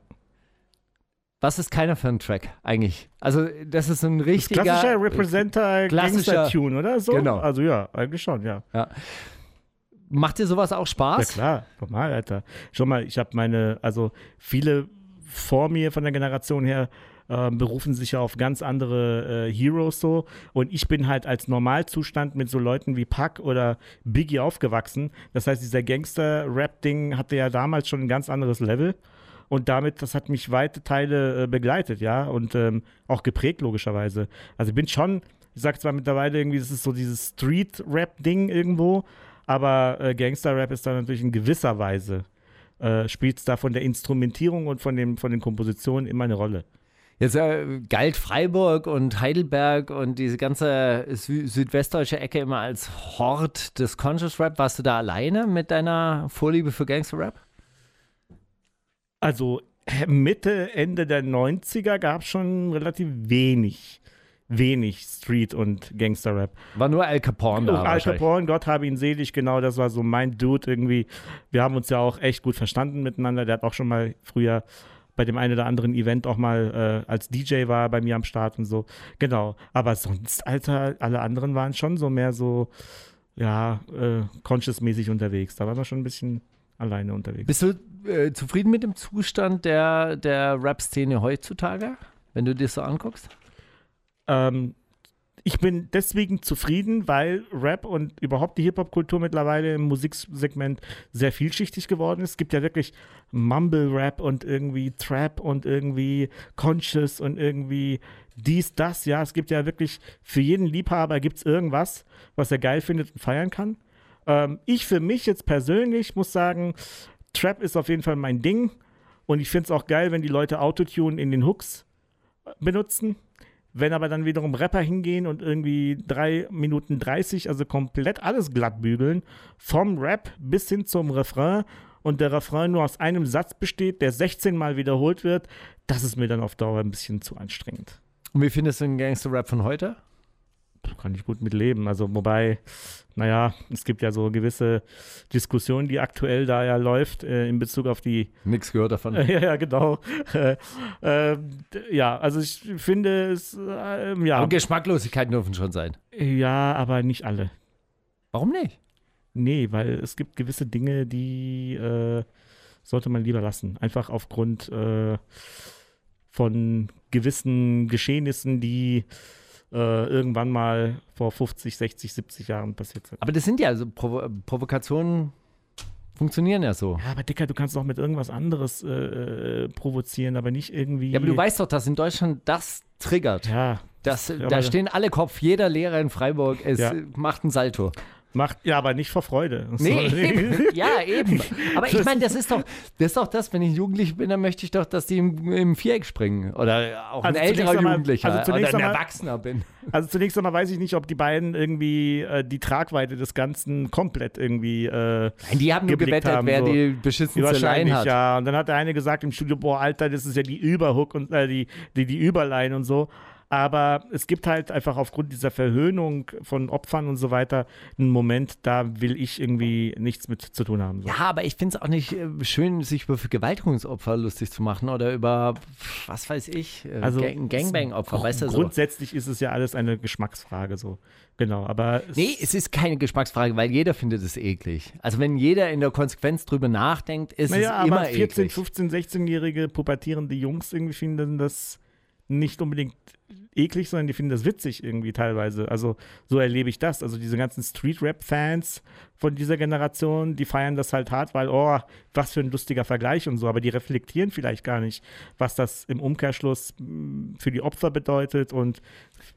was ist keiner für ein Track eigentlich? Also, das ist ein richtiger. Klassischer Representer klassischer- Gangster-Tune, oder so? Genau. Also ja, eigentlich schon, ja. Macht dir sowas auch Ja Spaß? klar, normal, Alter. Schau mal, ich habe meine, also viele vor mir von der Generation her ähm, berufen sich ja auf ganz andere äh, Heroes so und ich bin halt als Normalzustand mit so Leuten wie Puck oder Biggie aufgewachsen. Das heißt, dieser Gangster-Rap-Ding hatte ja damals schon ein ganz anderes Level und damit, das hat mich weite Teile äh, begleitet, ja, und ähm, auch geprägt logischerweise. Also ich bin schon, ich sag zwar mittlerweile irgendwie, das ist so dieses Street-Rap-Ding irgendwo, aber äh, Gangster-Rap ist da natürlich in gewisser Weise, äh, spielt es da von der Instrumentierung und von, dem, von den Kompositionen immer eine Rolle. Jetzt äh, galt Freiburg und Heidelberg und diese ganze Sü südwestdeutsche Ecke immer als Hort des Conscious Rap. Warst du da alleine mit deiner Vorliebe für Gangster Rap? Also äh, Mitte, Ende der 90er gab es schon relativ wenig, wenig Street- und Gangster-Rap. War nur Al Capone da. Al wahrscheinlich. Capone, Gott habe ihn selig, genau, das war so mein Dude irgendwie. Wir haben uns ja auch echt gut verstanden miteinander. Der hat auch schon mal früher bei dem einen oder anderen Event auch mal äh, als DJ war bei mir am Start und so. Genau. Aber sonst, Alter, alle anderen waren schon so mehr so, ja, äh, conscious-mäßig unterwegs. Da waren wir schon ein bisschen alleine unterwegs. Bist du äh, zufrieden mit dem Zustand der, der Rap-Szene heutzutage, wenn du dir so anguckst? Ähm, ich bin deswegen zufrieden, weil Rap und überhaupt die Hip-Hop-Kultur mittlerweile im Musiksegment sehr vielschichtig geworden ist. Es gibt ja wirklich Mumble-Rap und irgendwie Trap und irgendwie Conscious und irgendwie dies, das. Ja, es gibt ja wirklich für jeden Liebhaber gibt es irgendwas, was er geil findet und feiern kann. Ähm, ich für mich jetzt persönlich muss sagen, Trap ist auf jeden Fall mein Ding. Und ich finde es auch geil, wenn die Leute Autotune in den Hooks äh, benutzen. Wenn aber dann wiederum Rapper hingehen und irgendwie 3 Minuten 30, also komplett alles glatt bügeln, vom Rap bis hin zum Refrain und der Refrain nur aus einem Satz besteht, der 16 Mal wiederholt wird, das ist mir dann auf Dauer ein bisschen zu anstrengend. Und wie findest du den Gangster-Rap von heute? Kann ich gut mit leben. Also, wobei, naja, es gibt ja so gewisse Diskussionen, die aktuell da ja läuft, äh, in Bezug auf die Nix gehört davon. [LAUGHS] Ja, ja, genau. Äh, [LAUGHS] ähm, d- ja, also ich finde es, äh, ja. Aber Geschmacklosigkeiten dürfen schon sein. Ja, aber nicht alle. Warum nicht? Nee, weil es gibt gewisse Dinge, die äh, sollte man lieber lassen. Einfach aufgrund äh, von gewissen Geschehnissen, die äh, irgendwann mal vor 50, 60, 70 Jahren passiert sind. Aber das sind ja so Provo Provokationen, funktionieren ja so. Ja, aber Dicker, du kannst auch mit irgendwas anderes äh, äh, provozieren, aber nicht irgendwie. Ja, aber du weißt doch, dass in Deutschland das triggert. Ja, Das, aber- da stehen alle Kopf, jeder Lehrer in Freiburg, es Ja. macht ein Salto. Macht, ja, aber nicht vor Freude. Nee, eben. [LAUGHS] ja, eben. Aber ich meine, das ist doch, das ist doch das, wenn ich Jugendlich bin, dann möchte ich doch, dass die im, im Viereck springen. Oder auch Also ein älterer einmal- Jugendlicher also zunächst oder ein einmal- Erwachsener bin. Also zunächst einmal weiß ich nicht, ob die beiden irgendwie äh, die Tragweite des Ganzen komplett irgendwie äh, Nein, die haben nur gewettet, haben, wer so. die beschissenste Line wahrscheinlich, hat. ja. Und dann hat der eine gesagt im Studio, boah, Alter, das ist ja die Überhook und äh, die, die, die Überline und so. Aber es gibt halt einfach aufgrund dieser Verhöhnung von Opfern und so weiter einen Moment, da will ich irgendwie nichts mit zu tun haben. So. Ja, aber ich finde es auch nicht äh, schön, sich über Vergewaltigungsopfer lustig zu machen oder über, was weiß ich, äh, Also Gang Gangbang-Opfer, weißt du so. Grundsätzlich ist es ja alles eine Geschmacksfrage so. Genau, aber es, Nee, es ist keine Geschmacksfrage, weil jeder findet es eklig. Also wenn jeder in der Konsequenz drüber nachdenkt, ist naja, es immer aber 14, eklig. 15, 16-jährige pubertierende Jungs irgendwie finden das nicht unbedingt eklig, sondern die finden das witzig irgendwie teilweise. Also so erlebe ich das. Also diese ganzen Street-Rap-Fans von dieser Generation, die feiern das halt hart, weil, oh, was für ein lustiger Vergleich und so, aber die reflektieren vielleicht gar nicht, was das im Umkehrschluss mh, für die Opfer bedeutet und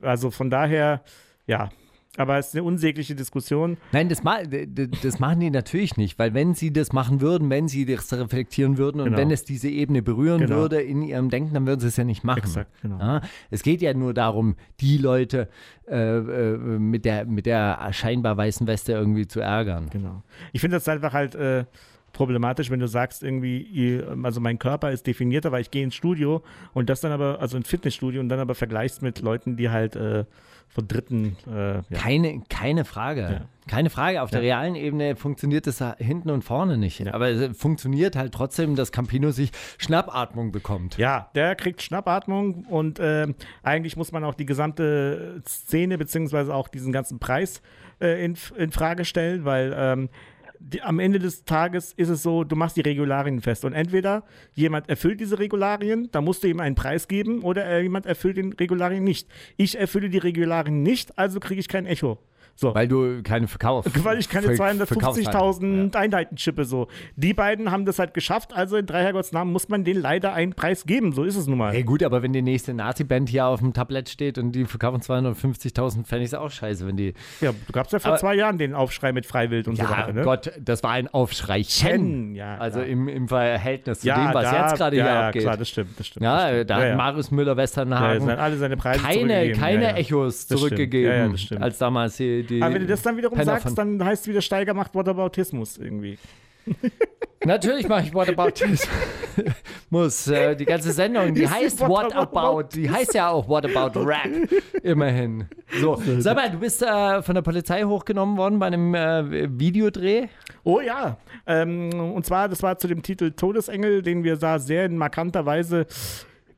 also von daher, ja. Aber es ist eine unsägliche Diskussion. Nein, das, ma das machen die natürlich nicht, weil wenn sie das machen würden, wenn sie das reflektieren würden und Genau. wenn es diese Ebene berühren Genau. würde in ihrem Denken, dann würden sie es ja nicht machen. Exakt, genau. Ja, es geht ja nur darum, die Leute äh, äh, mit, der, mit der scheinbar weißen Weste irgendwie zu ärgern. Genau. Ich finde das einfach halt äh, problematisch, wenn du sagst, irgendwie, also mein Körper ist definierter, weil ich gehe ins Studio und das dann aber, also ins Fitnessstudio und dann aber vergleichst mit Leuten, die halt äh, von Dritten, äh, ja. Keine, keine Frage. Ja. Keine Frage. Auf der realen Ebene funktioniert das hinten und vorne nicht. Aber es funktioniert halt trotzdem, dass Campino sich Schnappatmung bekommt. Ja, der kriegt Schnappatmung und ähm, eigentlich muss man auch die gesamte Szene beziehungsweise auch diesen ganzen Preis äh, in, in Frage stellen, weil ähm, die, am Ende des Tages ist es so, du machst die Regularien fest und entweder jemand erfüllt diese Regularien, da musst du ihm einen Preis geben oder jemand erfüllt den Regularien nicht. Ich erfülle die Regularien nicht, also kriege ich kein Echo. So. Weil du keine Verkauf. [LAUGHS] Weil ich keine Ver- Verkaufshaltung- 250.000 Einheiten chippe. So. Die beiden haben das halt geschafft, also in drei Herrgottsnamen muss man denen leider einen Preis geben. So ist es nun mal. Hey, gut, aber wenn die nächste Nazi-Band hier auf dem Tablett steht und die verkaufen 250.000, fände ich es auch scheiße, wenn die. Ja, du gab's ja vor Aber- zwei Jahren den Aufschrei mit Freiwild und so Ja, weiter. Ne? Gott, das war ein Aufschreichen. Ja, also im, im Verhältnis zu ja, dem, was da, jetzt gerade ja, hier ja, abgeht. klar, das stimmt. Das stimmt ja, das stimmt. da ja, hat ja. Marius Ja, Müller-Westernhagen er alle seine Preise keine, keine ja, ja. Echos Das zurückgegeben, Ja, ja, als damals die, die Aber wenn du das dann wiederum Penner sagst, dann heißt es wieder, Steiger macht Whataboutismus irgendwie. [LAUGHS] Natürlich mache ich What About This. [LAUGHS] Muss, äh, die ganze Sendung, die heißt What About, die heißt ja auch What About Rap, immerhin. So, [LAUGHS] sag mal, du bist äh, von der Polizei hochgenommen worden bei einem äh, Videodreh. Oh ja, ähm, und zwar, das war zu dem Titel Todesengel, den wir da sehr in markanter Weise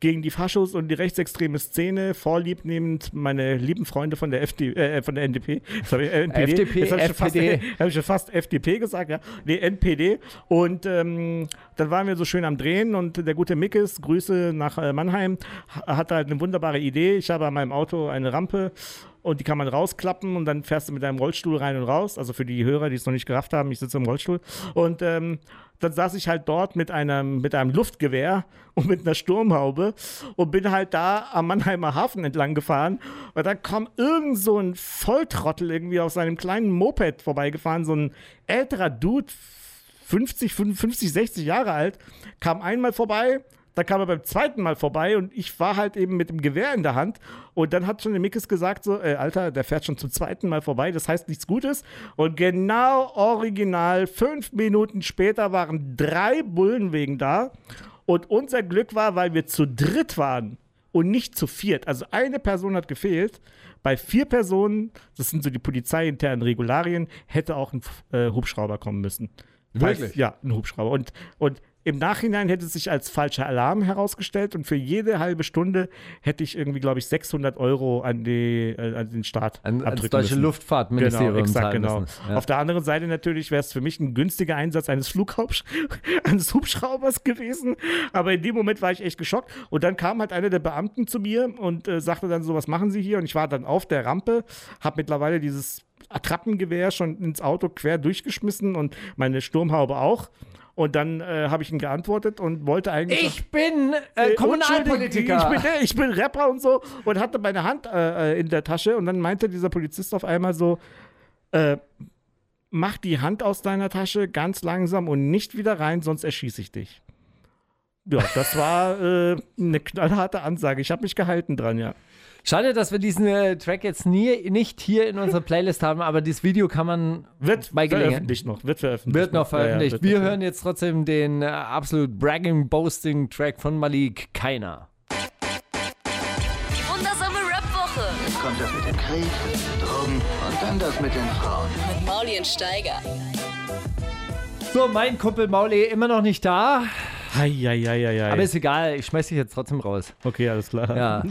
gegen die Faschos und die rechtsextreme Szene vorlieb nehmend meine lieben Freunde von der FD, äh, von der NDP, sorry, äh, NPD. FDP, Jetzt hab ich fast, [LAUGHS] hab ich schon fast FDP gesagt, ja. Nee, NPD. Und ähm, dann waren wir so schön am Drehen und der gute Mickes, Grüße nach äh, Mannheim, ha- hatte halt eine wunderbare Idee. Ich habe an meinem Auto eine Rampe und die kann man rausklappen und dann fährst du mit deinem Rollstuhl rein und raus. Also für die Hörer, die es noch nicht gerafft haben, ich sitze im Rollstuhl. Und ähm, dann saß ich halt dort mit einem, mit einem Luftgewehr [LAUGHS] und mit einer Sturmhaube und bin halt da am Mannheimer Hafen entlang gefahren. Und dann kam irgend so ein Volltrottel irgendwie auf seinem kleinen Moped vorbeigefahren, so ein älterer Dude, 50, 55, 60 Jahre alt, kam einmal vorbei, dann kam er beim zweiten Mal vorbei und ich war halt eben mit dem Gewehr in der Hand. Und dann hat schon der Mickes gesagt: so, äh, Alter, der fährt schon zum zweiten Mal vorbei, das heißt nichts Gutes. Und genau original, fünf Minuten später waren drei Bullen wegen da. Und unser Glück war, weil wir zu dritt waren und nicht zu viert. Also eine Person hat gefehlt. Bei vier Personen, das sind so die polizeiinternen Regularien, hätte auch ein äh, Hubschrauber kommen müssen. Wirklich? Ja, ein Hubschrauber. Und, und Im Nachhinein hätte es sich als falscher Alarm herausgestellt und für jede halbe Stunde hätte ich irgendwie, glaube ich, 600 Euro an, die, äh, an den Staat An, ans abdrücken deutsche müssen. Luftfahrtministerium Genau, exakt, genau. Ja. Auf der anderen Seite natürlich wäre es für mich ein günstiger Einsatz eines Flughaubsch [LAUGHS] eines Hubschraubers gewesen. Aber in dem Moment war ich echt geschockt. Und dann kam halt einer der Beamten zu mir und äh, sagte dann so, was machen Sie hier? Und ich war dann auf der Rampe, habe mittlerweile dieses Attrappengewehr schon ins Auto quer durchgeschmissen und meine Sturmhaube auch. Und dann äh, habe ich ihn geantwortet und wollte eigentlich. Ich bin äh, Äh, Kommunalpolitiker. Ich bin, ich bin Rapper und so und hatte meine Hand äh, äh, in der Tasche und dann meinte dieser Polizist auf einmal so, äh, mach die Hand aus deiner Tasche ganz langsam und nicht wieder rein, sonst erschieße ich dich. Ja, das war äh, eine knallharte Ansage. Ich habe mich gehalten dran, ja. Schade, dass wir diesen äh, Track jetzt nie, nicht hier in unserer Playlist haben, aber dieses Video kann man Wird bei Gelegenheit. veröffentlicht noch. Wird veröffentlicht. Wird noch Ja, ja, veröffentlicht. wird wir noch. hören jetzt trotzdem den äh, absolut bragging, boasting Track von Malik. Keiner. Die wundersame Rap-Woche Jetzt kommt das mit dem Krieg, Drogen und dann das mit den Frauen. mit Mauli und Steiger. So, mein Kumpel Mauli immer noch nicht da, Hei, hei, hei, hei, hei. aber ist egal, ich schmeiß dich jetzt trotzdem raus. Okay, alles klar. Ja.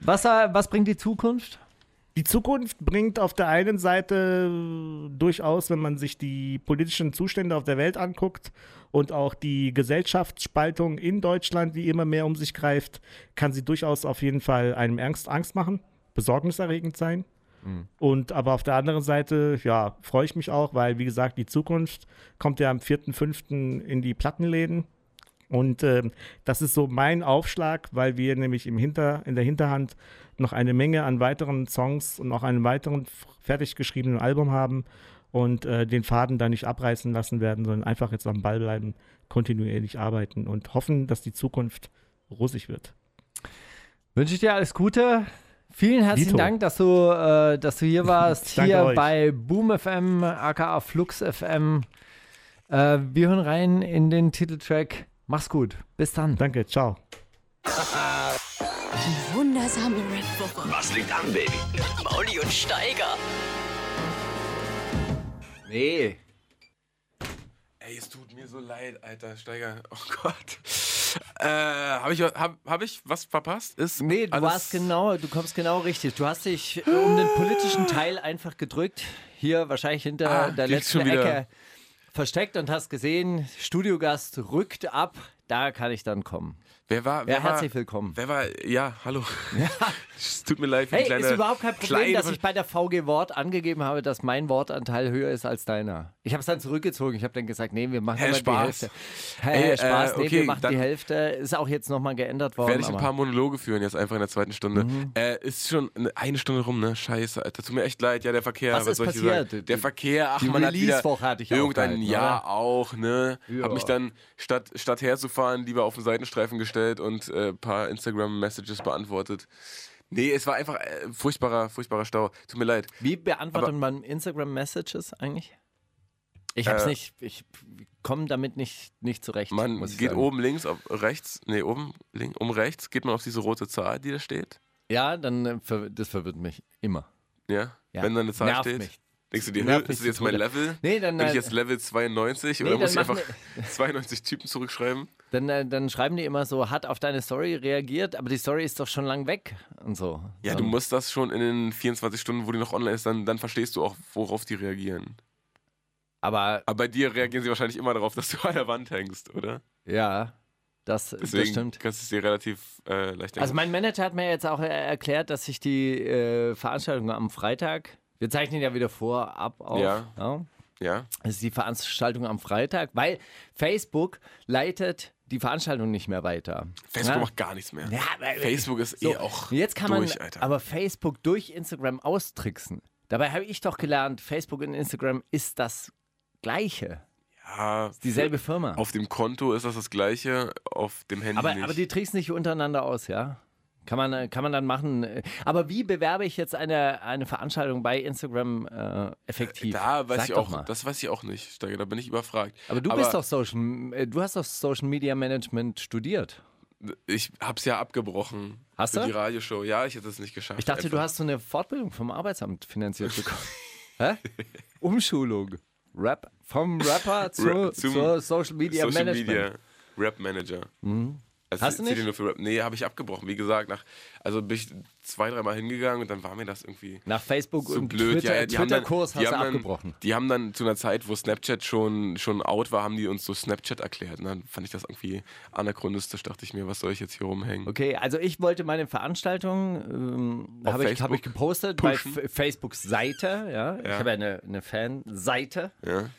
Was, äh, was bringt die Zukunft? Die Zukunft bringt auf der einen Seite durchaus, wenn man sich die politischen Zustände auf der Welt anguckt und auch die Gesellschaftsspaltung in Deutschland, die immer mehr um sich greift, kann sie durchaus auf jeden Fall einem Angst, Angst machen, besorgniserregend sein. Und aber auf der anderen Seite, ja, freue ich mich auch, weil, wie gesagt, die Zukunft kommt ja am 4.5. in die Plattenläden. Und ähm, das ist so mein Aufschlag, weil wir nämlich im Hinter, in der Hinterhand noch eine Menge an weiteren Songs und auch einen weiteren fertig geschriebenen Album haben und äh, den Faden da nicht abreißen lassen werden, sondern einfach jetzt am Ball bleiben, kontinuierlich arbeiten und hoffen, dass die Zukunft rosig wird. Wünsche ich dir alles Gute. Vielen herzlichen Dito. Dank, dass du, äh, dass du hier [LAUGHS] warst, hier euch. bei Boom FM, aka Flux FM. Äh, wir hören rein in den Titeltrack. Mach's gut. Bis dann. Danke, ciao. Die wundersame Rap-Woche. Was liegt an, Baby? Mauli und Steiger. Nee. Ey, es tut mir so leid, Alter, Steiger. Oh Gott. Äh, habe ich, hab, hab ich was verpasst? Ist Nee, du warst genau, du kommst genau richtig. Du hast dich um den politischen Teil einfach gedrückt. Hier wahrscheinlich hinter Ah, der letzten. Ecke versteckt und hast gesehen, Studiogast rückt ab. Da kann ich dann kommen. Wer war? Wer Ja, war, herzlich willkommen. Wer war? Ja, hallo. [LAUGHS] Es tut mir leid für Hey, kleine. ist überhaupt kein Problem, dass ich bei der VG Wort angegeben habe, dass mein Wortanteil höher ist als deiner. Ich habe es dann zurückgezogen. Ich habe dann gesagt, nee, wir machen Hä, immer Spaß. die Hälfte. Hey, Ey, Spaß, äh, nee, okay, wir machen die Hälfte. Ist auch jetzt nochmal geändert worden. werde ich ein paar Monologe führen, jetzt einfach in der zweiten Stunde. Mhm. Äh, ist schon eine- Stunde rum, ne? Scheiße, Alter. Tut mir echt leid. Ja, der Verkehr. Was ist ich dir passiert? Der Die- Verkehr, ach, die man hat wieder hatte ich irgendein aufgehalten, Jahr oder? auch, ne? Ja. Hab mich dann, statt, statt herzufahren, lieber auf den Seitenstreifen gestellt und äh, ein paar Instagram-Messages beantwortet. Nee, es war einfach äh, furchtbarer, furchtbarer Stau. Tut mir leid. Wie beantwortet Aber- man Instagram-Messages eigentlich? Ich hab's Äh, nicht, ich komme damit nicht, nicht zurecht. Man geht sagen. oben links, auf rechts, nee, oben, link, um rechts, geht man auf diese rote Zahl, die da steht. Ja, dann äh, das verwirrt mich immer. Ja. Ja. Wenn da eine Zahl Nervt steht. mich. Denkst du dir, Nervt "Hä, mich ist das jetzt mein. Level? Nee, dann, Bin ich äh, jetzt Level 92 Nee, oder muss ich einfach machen [LAUGHS] 92 Typen zurückschreiben? Dann, äh, dann schreiben die immer so, hat auf deine Story reagiert, aber die Story ist doch schon lang weg und so. Ja, du musst das schon in den 24 Stunden, wo die noch online ist, dann, dann verstehst du auch, worauf die reagieren. Aber Aber bei dir reagieren sie wahrscheinlich immer darauf, [LAUGHS] dass du an der Wand hängst, oder? ja, das, das Deswegen stimmt. kannst du es dir relativ äh, leicht denken. Also mein Manager hat mir jetzt auch äh, erklärt, dass sich die äh, Veranstaltung am Freitag, wir zeichnen ja wieder vor, ab auf. Ja. ja ja? Das ist die Veranstaltung am Freitag, weil Facebook leitet die Veranstaltung nicht mehr weiter. Facebook ja? macht gar nichts mehr. Ja, Facebook ist So, eh auch Jetzt kann durch, man Alter. aber Facebook durch Instagram austricksen. Dabei habe ich doch gelernt, Facebook und Instagram ist das Gleiche. ja, Dieselbe Firma. Auf dem Konto ist das das gleiche, auf dem Handy Aber, nicht. aber die tricksen nicht untereinander aus, ja? Kann man, äh, kann man dann machen. Aber wie bewerbe ich jetzt eine, eine Veranstaltung bei Instagram äh, effektiv? da weiß Sag ich auch, mal. das weiß ich auch nicht, Steiger, da bin ich überfragt. Aber du bist doch Social, äh, du hast doch Social Media Management studiert. Ich hab's ja abgebrochen. Hast für du? die Radioshow. Ja, ich hätte es nicht geschafft. Ich dachte, du einfach. hast so eine Fortbildung vom Arbeitsamt finanziert bekommen. [LAUGHS] Hä? Umschulung. Rap vom Rapper [LAUGHS] zu, Ra- zum zur Social Media Social Management. Media. Rap-Manager. Also Hast du nicht? Nur für Rap. Nee, habe ich abgebrochen. Wie gesagt, nach, also bin ich zwei, dreimal hingegangen und dann war mir das irgendwie Nach Facebook so und blöd. Twitter, ja, die haben dann- Twitter-Kurs die hast du haben dann, abgebrochen. Die haben dann zu einer Zeit, wo Snapchat schon, schon out war, haben die uns so Snapchat erklärt. Und dann fand ich das irgendwie anachronistisch. Dachte ich mir, was soll ich jetzt hier rumhängen? Okay, also ich wollte meine Veranstaltung, ähm, habe ich, hab ich gepostet pushen. bei F- Facebooks Seite, ja. Ich Ja. habe ja eine, eine Fanseite. Ja?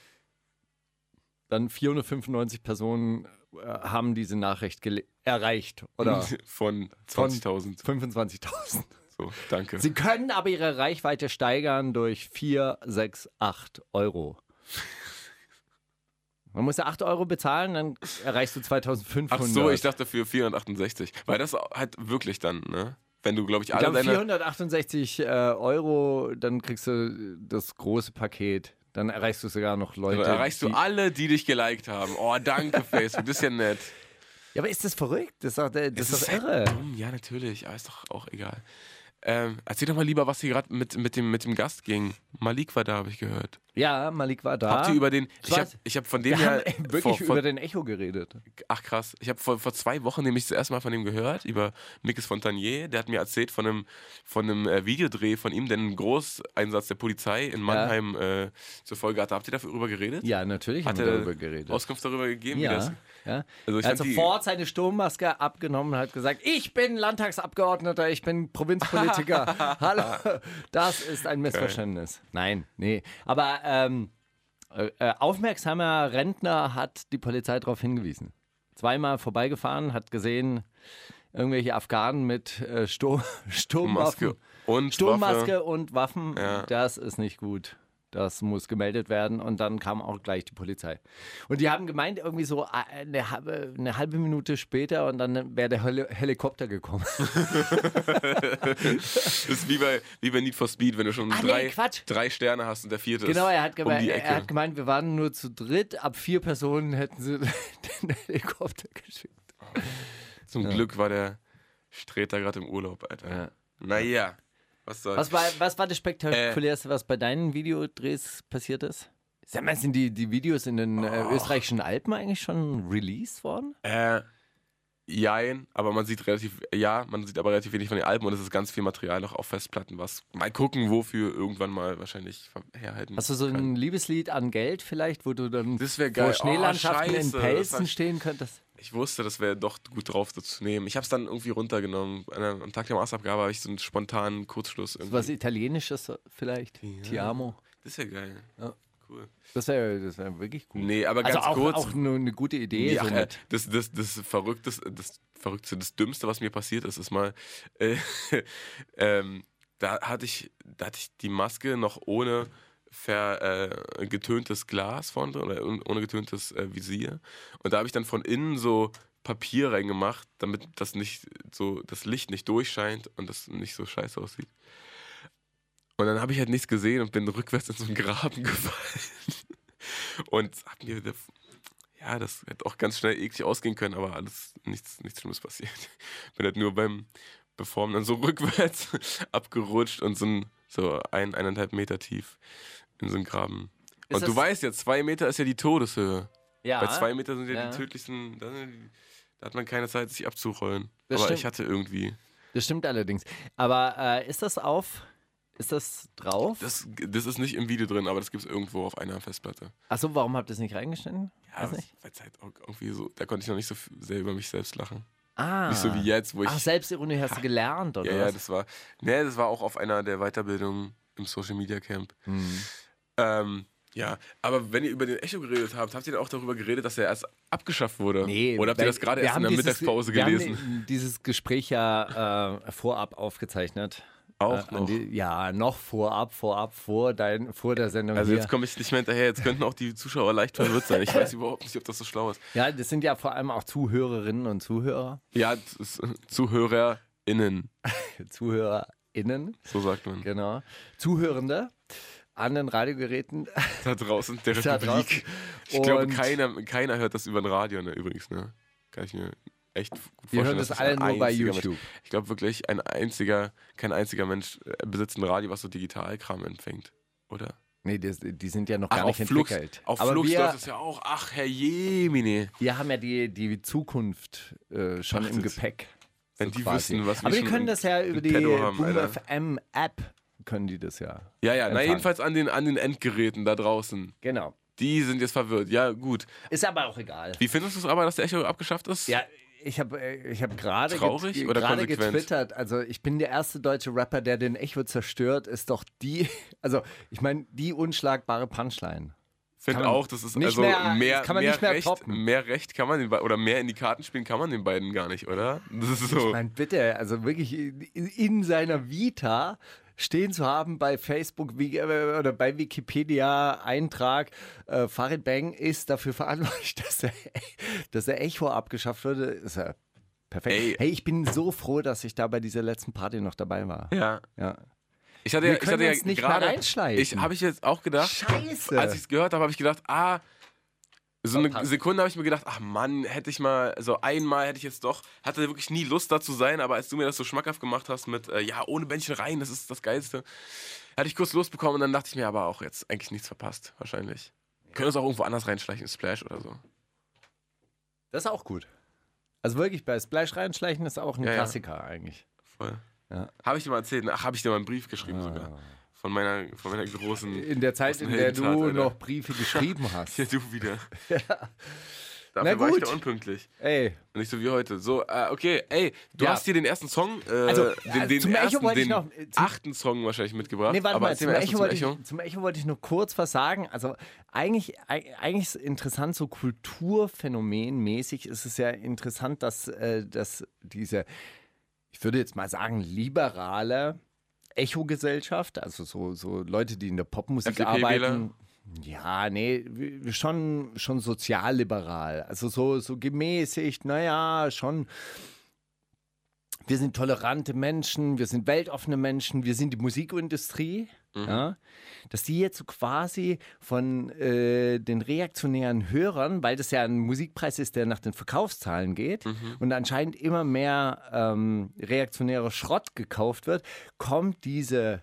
Dann 495 Personen äh, haben diese Nachricht gele- erreicht. Oder [LAUGHS] Von von 20.000. 25.000. So, danke. Sie können aber ihre Reichweite steigern durch 4, 6, 8 Euro. Man muss ja 8 Euro bezahlen, dann erreichst du 2500. Ach so, ich dachte für 468. Weil das halt wirklich dann, ne? Wenn du, glaube ich, Ich alle glaube, deine. 468 äh, Euro, dann kriegst du das große Paket. Dann erreichst du sogar noch Leute. Dann erreichst du die- alle, die dich geliked haben. Oh, danke, [LAUGHS] Facebook. Das ist ja nett. Ja, aber ist das verrückt? Das ist doch, das ist doch halt irre. dumm. Ja, natürlich. Aber ist doch auch egal. Ähm, erzähl doch mal lieber, was hier gerade mit, mit, dem, mit dem Gast ging. Malik war da, habe ich gehört. Ja, Malik war da. Habt ihr über den. Ich habe ich hab von dem Wir ja. haben wirklich vor, vor, über den Echo geredet. Ach krass. Ich habe vor, vor zwei Wochen nämlich das erste Mal von ihm gehört, über Mikes Fontanier. Der hat mir erzählt von einem, von einem äh, Videodreh von ihm, der einen Großeinsatz der Polizei in Mannheim äh, zur Folge hatte. Habt ihr darüber geredet? Ja, natürlich Hat haben wir er darüber geredet. Auskunft darüber gegeben, wie das. Ja. Also er hat sofort seine Sturmmaske abgenommen und hat gesagt, ich bin Landtagsabgeordneter, ich bin Provinzpolitiker. [LAUGHS] Hallo, das ist ein Missverständnis. Nein, nee. Aber ähm, äh, äh, aufmerksamer Rentner hat die Polizei darauf hingewiesen. Zweimal vorbeigefahren, hat gesehen, irgendwelche Afghanen mit äh, Sturm, [LAUGHS] Sturmwaffen. Maske und Sturmmaske Waffe. und Waffen, Ja. das ist nicht gut. Das muss gemeldet werden und dann kam auch gleich die Polizei. Und die haben gemeint, irgendwie so äh, eine halbe, eine halbe Minute später und dann wäre der Heli Helikopter gekommen. [LAUGHS] Das ist wie bei, wie bei Need for Speed, wenn du schon Ah, nee, drei, Quatsch. drei Sterne hast und der vierte genau, ist er hat, um gemeint, die Ecke. er hat gemeint, wir waren nur zu dritt, ab vier Personen hätten sie [LAUGHS] den Helikopter geschickt. Zum Glück war der Streter gerade im Urlaub, Alter. Ja. Naja, was soll's. Was war, was war das Äh. Spektakulärste, was bei deinen Videodrehs passiert ist? Sag mal, sind die, die Videos in den äh, Oh. österreichischen Alpen eigentlich schon released worden? Äh, jein, aber man sieht relativ, ja, man sieht aber relativ wenig von den Alben und es ist ganz viel Material noch auf Festplatten, was mal gucken, wofür irgendwann mal wahrscheinlich herhalten. Hast du so kann. ein Liebeslied an Geld vielleicht, wo du dann Das wär vor geil. Schneelandschaften Oh, in scheiße, das Pelzen stehen könntest? Ich wusste, das wäre doch gut drauf, so zu nehmen. Ich habe es dann irgendwie runtergenommen. Am Tag der Maßabgabe habe ich so einen spontanen Kurzschluss. Irgendwie. Was Italienisches vielleicht? Ti amo. Das ist ja geil. Ja. Cool. Das wäre das wär wirklich gut. Nee, aber also ganz auch, kurz. auch eine gute Idee. Ja, so das, das, das Verrückteste, das Verrückte, das Dümmste, was mir passiert ist, ist mal, äh, [LAUGHS] ähm, da hatte ich, da hatte ich die Maske noch ohne ver, äh, getöntes Glas vorne oder ohne getöntes äh, Visier. Und da habe ich dann von innen so Papier reingemacht, damit das nicht so, das Licht nicht durchscheint und das nicht so scheiße aussieht. Und dann habe ich halt nichts gesehen und bin rückwärts in so einen Graben [LAUGHS] gefallen. Und hab mir ja, das hätte auch ganz schnell eklig ausgehen können, aber alles, nichts, nichts Schlimmes passiert. [LAUGHS] Bin halt nur beim Performen dann so [LAUGHS] rückwärts abgerutscht und so, ein, so ein, eineinhalb Meter tief in so einen Graben. Ist und du weißt ja, zwei Meter ist ja die Todeshöhe. ja, Bei zwei Meter sind ja, Ja. die tödlichsten, da, da hat man keine Zeit, sich abzurollen. Das aber stimmt. ich hatte irgendwie. das stimmt allerdings. Aber äh, ist das auf? Ist das drauf? Das, das ist nicht im Video drin, aber das gibt es irgendwo auf einer Festplatte. Achso, warum habt ihr es nicht reingeschnitten? Ja, Weiß nicht. weil es halt irgendwie so, da konnte ich noch nicht so sehr über mich selbst lachen. Ah. Nicht so wie jetzt, wo ich. Ach, Selbstironie hast du gelernt, oder Ja, ja, was? das war. Nee, das war auch auf einer der Weiterbildungen im Social Media Camp. Hm. Ähm, ja, aber wenn ihr über den Echo geredet habt, habt ihr dann auch darüber geredet, dass er erst abgeschafft wurde? Oder habt ihr das gerade wir erst in der dieses- Mittagspause wir gelesen? Haben [LAUGHS] dieses Gespräch ja äh, vorab aufgezeichnet. Auch Äh, noch. Die, ja, noch vorab, vorab, vor, dein, vor der Sendung Also jetzt komme ich nicht mehr hinterher, jetzt könnten auch die Zuschauer leicht verwirrt sein. Ich weiß überhaupt nicht, ob das so schlau ist. Ja, das sind ja vor allem auch Zuhörerinnen und Zuhörer. Ja, ZuhörerInnen, [LAUGHS] ZuhörerInnen, so sagt man. genau. Zuhörende an den Radiogeräten. [LAUGHS] Da draußen, der [LAUGHS] Da Republik. draußen. Ich glaube, keiner, keiner hört das über ein Radio, ne, übrigens, ne? Kann ich mir echt gut vorstellen. Wir hören das dass alle nur bei YouTube. Mensch, ich glaube wirklich, ein einziger, kein einziger Mensch äh, besitzt ein Radio, was so Digitalkram empfängt. Oder? Nee, das, die sind ja noch Ach, gar nicht Flux, entwickelt. auf Aber Flux wir, läuft es ja auch. Ach, Herr Jemine. wir haben ja die, die Zukunft äh, schon im Achtet. Gepäck. Wenn die quasi. wüssten, was wir Aber die schon können im- das ja im über die haben, Boom. FM App können die das ja. Ja, ja, na jedenfalls an den, an den Endgeräten da draußen. Genau. Die sind jetzt verwirrt. Ja, gut. Ist aber auch egal. Wie findest du es aber, dass der Echo abgeschafft ist? Ja, ich habe ich hab gerade Traurig get- oder gerade getwittert, also ich bin der erste deutsche Rapper, der den Echo zerstört, ist doch die, [LAUGHS] also ich meine, die unschlagbare Punchline. finde auch, das ist nicht also mehr- mehr, kann man mehr nicht mehr Recht, toppen. mehr Recht kann man den oder mehr in die Karten spielen kann man den beiden gar nicht, oder? Das ist so. Ich meine, bitte, also wirklich in, in seiner Vita stehen zu haben bei Facebook äh, oder bei Wikipedia Eintrag, äh, Farid Bang ist dafür verantwortlich, [LAUGHS] dass der, dass der Echo abgeschafft wurde, ist ja perfekt. Ey. Hey, ich bin so froh, dass ich da bei dieser letzten Party noch dabei war. ja. Ja. Ich hatte Wir ja, ich hatte ja uns nicht gerade, reinschleichen. ich habe ich jetzt auch gedacht, Scheiße. als ich es gehört habe, habe ich gedacht, ah, so eine Verpasst. Sekunde habe ich mir gedacht, ach Mann, hätte ich mal, so einmal hätte ich jetzt doch, hatte wirklich nie Lust da zu sein, aber als du mir das so schmackhaft gemacht hast mit, äh, ja, ohne Bändchen rein, das ist das Geilste, hatte ich kurz Lust bekommen und dann dachte ich mir aber auch jetzt eigentlich nichts verpasst, wahrscheinlich. Können uns auch irgendwo anders reinschleichen, Splash oder so. Das ist auch gut. Also wirklich, bei Splash reinschleichen ist auch ein Ja, ja. Klassiker eigentlich. Voll. Ja. Habe ich dir mal erzählt, ach, habe ich dir mal einen Brief geschrieben sogar. Von meiner, von meiner großen. In der Zeit, in der du Alter. noch Briefe geschrieben [LAUGHS] hast. Ja, du wieder. [LAUGHS] Na Dafür war ich gut. da unpünktlich. Ey, Nicht so wie heute. So, äh, okay, ey, du Ja. hast hier den ersten Song, äh, Also, den, also den zum Echo ersten, wollte ich den noch, äh, achten Song wahrscheinlich mitgebracht. Nee, warte mal, zum Echo, zum Echo. ich, zum Echo wollte ich nur kurz was sagen. Also eigentlich, eig- eigentlich ist interessant, so kulturphänomenmäßig ist es ja interessant, dass, äh, dass diese, ich würde jetzt mal sagen, liberale Echo-Gesellschaft, also so, so Leute, die in der Popmusik arbeiten. Ja, nee, schon, schon sozialliberal. Also so, so gemäßigt, naja, schon wir sind tolerante Menschen, wir sind weltoffene Menschen, wir sind die Musikindustrie, ja, dass die jetzt so quasi von äh, den reaktionären Hörern, weil das ja ein Musikpreis ist, der nach den Verkaufszahlen geht und anscheinend immer mehr ähm, reaktionärer Schrott gekauft wird, kommt diese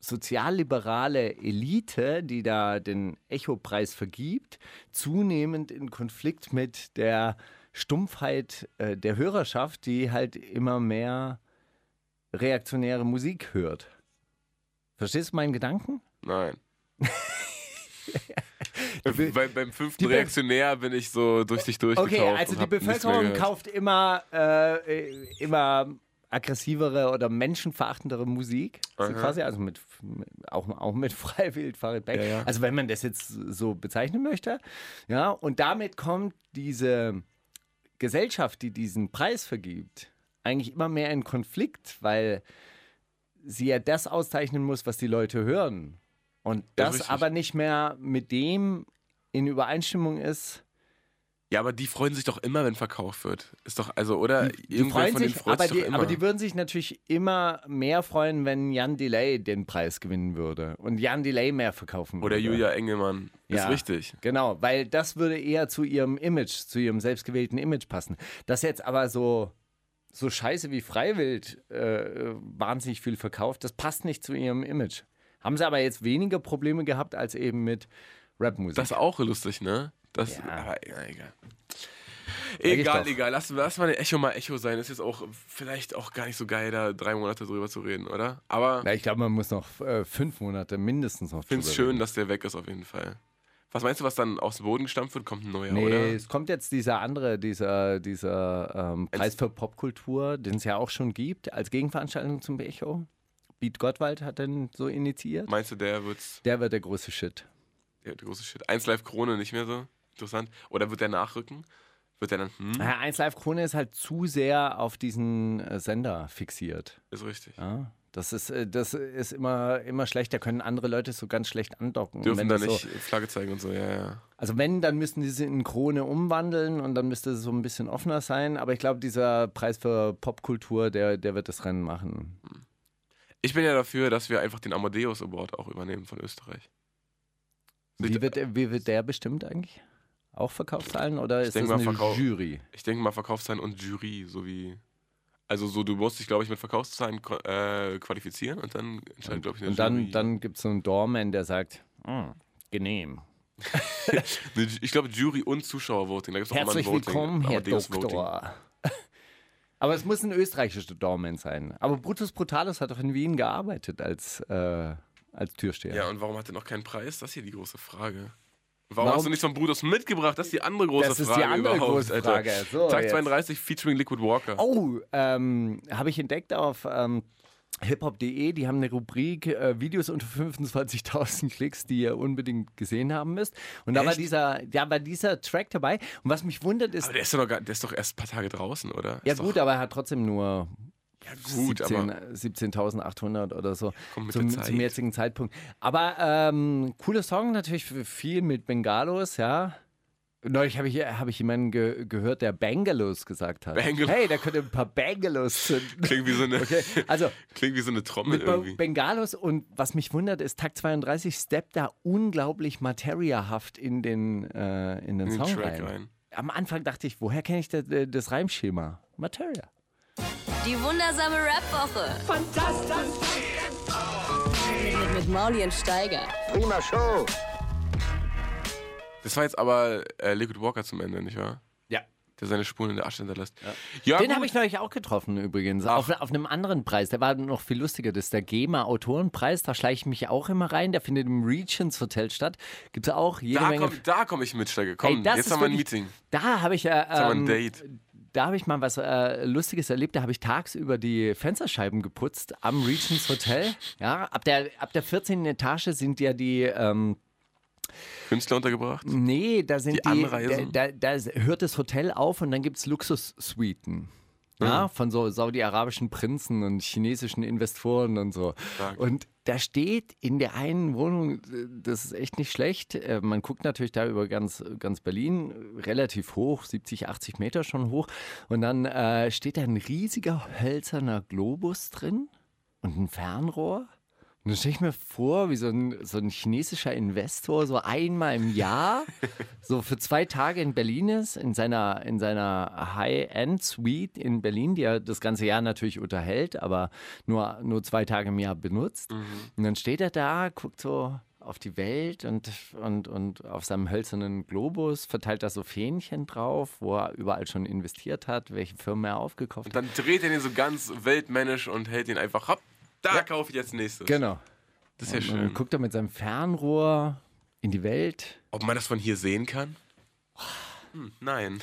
sozialliberale Elite, die da den Echo-Preis vergibt, zunehmend in Konflikt mit der Stumpfheit äh, der Hörerschaft, die halt immer mehr reaktionäre Musik hört. Verstehst du meinen Gedanken? Nein. [LAUGHS] Be- Bei, beim fünften die Reaktionär bin ich so durch dich durchgekauft. Okay, also die Bevölkerung kauft immer, äh, immer aggressivere oder menschenverachtendere Musik, so Aha. quasi, also mit, auch, auch mit [LAUGHS] Freiwild, Farid Bang. Ja, ja. Also wenn man das jetzt so bezeichnen möchte. Ja, und damit kommt diese Gesellschaft, die diesen Preis vergibt, eigentlich immer mehr in Konflikt, weil sie ja das auszeichnen muss, was die Leute hören. Und Ja, das richtig. aber nicht mehr mit dem in Übereinstimmung ist, Ja, aber die freuen sich doch immer, wenn verkauft wird. Ist doch, also, oder? Die Irgendwer freuen sich, aber sich die, aber die würden sich natürlich immer mehr freuen, wenn Jan Delay den Preis gewinnen würde und Jan Delay mehr verkaufen oder würde. Julia Engelmann. Ja. Ist richtig. Genau, weil das würde eher zu ihrem Image, zu ihrem selbstgewählten Image passen. Das jetzt aber so, so scheiße wie Freiwild äh, wahnsinnig viel verkauft, das passt nicht zu ihrem Image. Haben sie aber jetzt weniger Probleme gehabt als eben mit Rapmusik. Das ist auch lustig, ne? Das, Ja. aber, egal. Egal, doch. egal. Lass, lass mal ein Echo mal Echo sein. Ist jetzt auch vielleicht auch gar nicht so geil, da drei Monate drüber zu reden, oder? Aber Na, ich glaube, man muss noch äh, fünf Monate mindestens noch ich finde es schön, reden. dass der weg ist auf jeden Fall. Was meinst du, was dann aus dem Boden gestampft wird? Kommt ein neuer, Nee, oder? es kommt jetzt dieser andere, dieser, dieser ähm, Preis für Popkultur, den es ja auch schon gibt, als Gegenveranstaltung zum Echo. Beat Gottwald hat den so initiiert. Meinst du, der wird's, Der wird der große Shit. der, der große Shit. 1 Live Krone nicht mehr so interessant? Oder wird der nachrücken? Wird der dann, hm, Ja, 1 Live Krone ist halt zu sehr auf diesen äh, Sender fixiert. ist richtig. Ja? Das ist, äh, das ist immer, immer schlecht. Da können andere Leute so ganz schlecht andocken. Dürfen wenn da nicht So, Flagge zeigen und so, ja, ja. also wenn, dann müssten die sie in Krone umwandeln und dann müsste es so ein bisschen offener sein. Aber ich glaube, dieser Preis für Popkultur, der, der wird das Rennen machen. Ich bin ja dafür, dass wir einfach den Amadeus Award auch übernehmen von Österreich. Wie wird, der- wie wird der bestimmt eigentlich? Auch Verkaufszahlen oder ist das eine Jury? Ich denke mal Verkaufszahlen und Jury, so wie. Also so, du musst dich, glaube ich, mit Verkaufszahlen äh, qualifizieren und dann entscheidet, glaube ich, eine Und dann, Jury. dann gibt es so einen Doorman, der sagt, "Hm, genehm. [LAUGHS] Ne, ich glaube, Jury und Zuschauervoting. Da gibt's auch immer ein Herzlich Voting, willkommen, Herr. Doktor. [LAUGHS] Aber es muss ein österreichischer Doorman sein. Aber Brutus Brutalus hat doch in Wien gearbeitet als, äh, als Türsteher. Ja, und warum hat er noch keinen Preis? Das ist hier die große Frage. Warum, Warum- hast du nichts von Brutus mitgebracht? Das ist die andere große Das ist die Frage andere überhaupt, große. Frage. So, Tag jetzt. 32 featuring Liquid Walker. Oh, ähm, habe ich entdeckt auf ähm, hiphop.de. Die haben eine Rubrik äh, Videos unter 25.000 Klicks, die ihr unbedingt gesehen haben müsst. Und da war dieser, da war dieser Track dabei. Und was mich wundert ist, Aber der ist, doch gar, der ist doch erst ein paar Tage draußen, oder? ja ist gut, doch, aber er hat trotzdem nur gut, 17 aber 17.800 oder so mit zum, zum jetzigen Zeitpunkt. Aber ähm, cooler Song natürlich für viel mit Bengalos, ja. Neulich habe ich, hab ich jemanden ge gehört, der Bangalos gesagt hat. Bangalos. Hey, der könnte ein paar Bangalos zünden. klingt wie so eine, Okay, also [LAUGHS] klingt wie so eine Trommel mit irgendwie. Bengalos und was mich wundert, ist Takt 32 steppt da unglaublich materiahaft in den, äh, in den In den Song rein. rein. Am Anfang dachte ich, woher kenne ich das, das Reimschema? Materia. Die wundersame Rap-Woche. Fantastisch. Mit, mit Mauli und Steiger. Prima Show. Das war jetzt aber äh, Liquid Walker zum Ende, nicht wahr? Ja. Der seine Spuren in der Asche hinterlässt. Ja, Den habe ich neulich auch getroffen übrigens. Ach. Auf, auf einem anderen Preis. Der war noch viel lustiger. Das ist der GEMA Autorenpreis. Da schleiche ich mich auch immer rein. Der findet im Regents Hotel statt. Gibt es auch jede da Menge. komme da komm ich mit, Steiger. Komm, Ey, das jetzt ist haben wir ein wirklich- Meeting. Da habe ich ja. haben wir ein Ähm, Date. Da habe ich mal was äh, Lustiges erlebt. Da habe ich tagsüber die Fensterscheiben geputzt am Regents Hotel. Ja, ab der, ab der 14. Etage sind ja die. Ähm, Künstler untergebracht. Nee, da sind Die die, Anreisen? da, da, da hört das Hotel auf und dann gibt es Luxussuiten. Ja, von so saudi-arabischen Prinzen und chinesischen Investoren und so. Stark. Und da steht in der einen Wohnung, das ist echt nicht schlecht. äh, Man guckt natürlich da über ganz, ganz Berlin, relativ hoch, 70, 80 Meter schon hoch. Und dann äh, steht da ein riesiger hölzerner Globus drin und ein Fernrohr. Und dann stelle ich mir vor, wie so ein, so ein chinesischer Investor so einmal im Jahr [LAUGHS] so für zwei Tage in Berlin ist, in seiner, in seiner High-End-Suite in Berlin, die er das ganze Jahr natürlich unterhält, aber nur, nur zwei Tage im Jahr benutzt. Und dann steht er da, guckt so auf die Welt und, und, und auf seinem hölzernen Globus verteilt da so Fähnchen drauf, wo er überall schon investiert hat, welche Firmen er aufgekauft Und hat. dann dreht er den so ganz weltmännisch und hält ihn einfach ab. Da kaufe ich jetzt nächstes. Genau. Das ist ja Und schön. guckt er mit seinem Fernrohr in die Welt. Ob man das von hier sehen kann? Hm, nein.